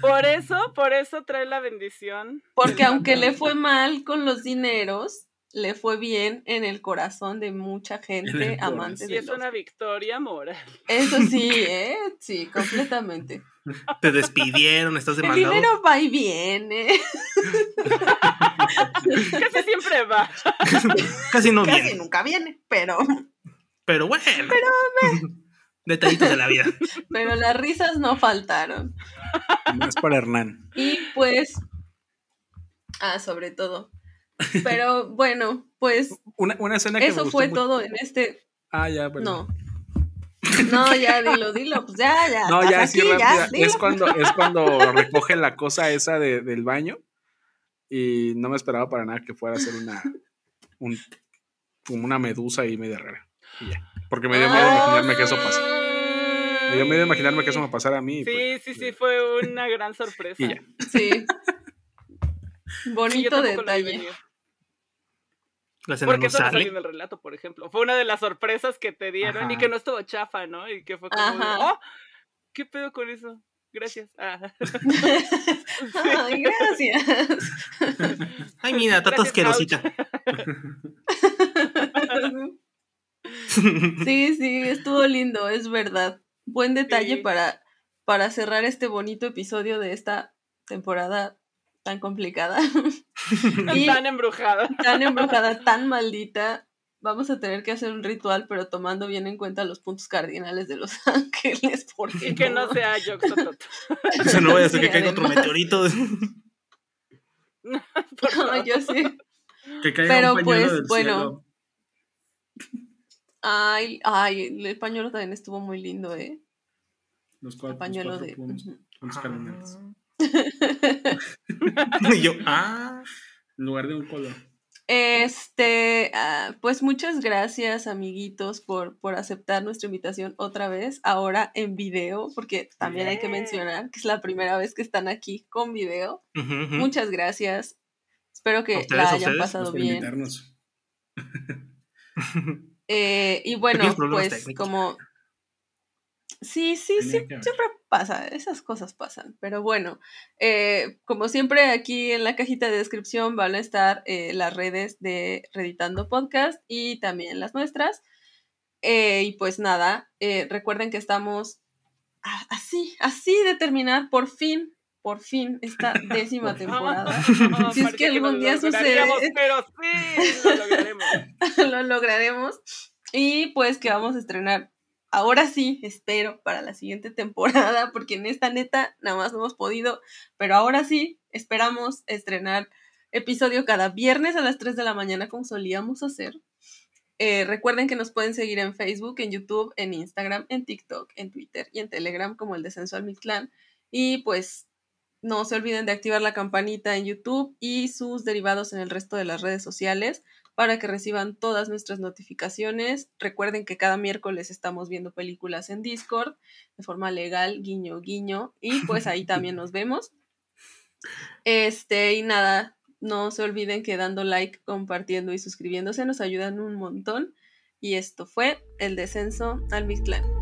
Por eso, por eso trae la bendición. Porque aunque le fue mal con los dineros, le fue bien en el corazón de mucha gente el amante Y de es una victoria moral. Eso sí, ¿eh? Sí, completamente. Te despidieron, estás El demandado. dinero va y viene. Casi siempre va. Casi no Casi viene. nunca viene, pero, Pero bueno. Detallitos de la vida. pero las risas no faltaron. Más para Hernán. Y pues, ah, sobre todo. Pero bueno, pues Una, una escena que eso fue mucho- todo en este. Ah, ya, perdón. No. No, ya dilo, dilo, pues ya, ya. No, ya, aquí, sí, rápida. dilo. Es cuando, es cuando recoge la cosa esa de- del baño y no me esperaba para nada que fuera a ser una, un- como una medusa y media rara. Y ya. Porque me dio miedo Ah, imaginarme que eso pasa. Me dio miedo imaginarme que eso me pasara a mí. Sí, pues, sí, sí, fue una gran sorpresa. Y ya. Sí. Bonito detalle. Porque no eso no salió sale. en el relato, por ejemplo. Fue una de las sorpresas que te dieron y que no estuvo chafa, ¿no? Y que fue como, Ajá. oh, ¿qué pedo con eso? Gracias. Ah. Ay, gracias. Ay, mira, Gracias, asquerosita. Sí, sí, estuvo lindo, es verdad. Buen detalle Sí. para, para cerrar este bonito episodio de esta temporada tan complicada. y Tan embrujada. tan embrujada, tan maldita. Vamos a tener que hacer un ritual, pero tomando bien en cuenta los puntos cardinales de los ángeles. Porque Y que no sea Yoxotot. O sea, no vaya a ser que caiga otro meteorito. No, yo sí. Que caiga Pero, un pues, del bueno. cielo. Ay, ay, el pañuelo también estuvo muy lindo, ¿eh? Los El cuatro, los cuatro de. puntos, ujú. puntos cardinales. y yo, ah. En lugar de un color. Este, ah, pues muchas gracias, amiguitos, por, por aceptar nuestra invitación otra vez, ahora en video, porque también hay que mencionar que es la primera vez que están aquí con video. Muchas gracias. Espero que ustedes, la hayan ustedes. pasado Gracias por bien. Eh, y bueno, pues técnicos. como... Sí, sí, sí, siempre pasa, esas cosas pasan. Pero bueno, eh, como siempre aquí en la cajita de descripción van a estar eh, las redes de Reditando Podcast y también las nuestras. Eh, y pues nada, recuerden que estamos así, así de terminar por fin, por fin esta décima temporada. Si es que algún día sucede. Pero sí, lo lograremos. lo lograremos. Y pues que vamos a estrenar, ahora sí, espero, para la siguiente temporada, porque en esta neta nada más no hemos podido, pero ahora sí, esperamos estrenar episodio cada viernes a las 3 de la mañana como solíamos hacer. Eh, recuerden que nos pueden seguir en Facebook, en YouTube, en Instagram, en TikTok, en Twitter y en Telegram como el Descenso al Mictlán. Y pues no se olviden de activar la campanita en YouTube y sus derivados en el resto de las redes sociales para que reciban todas nuestras notificaciones. Recuerden que cada miércoles estamos viendo películas en Discord de forma legal, guiño, guiño, y pues ahí también nos vemos. Este, y nada, no se olviden que dando like, compartiendo y suscribiéndose nos ayudan un montón. Y esto fue el descenso al Mictlán.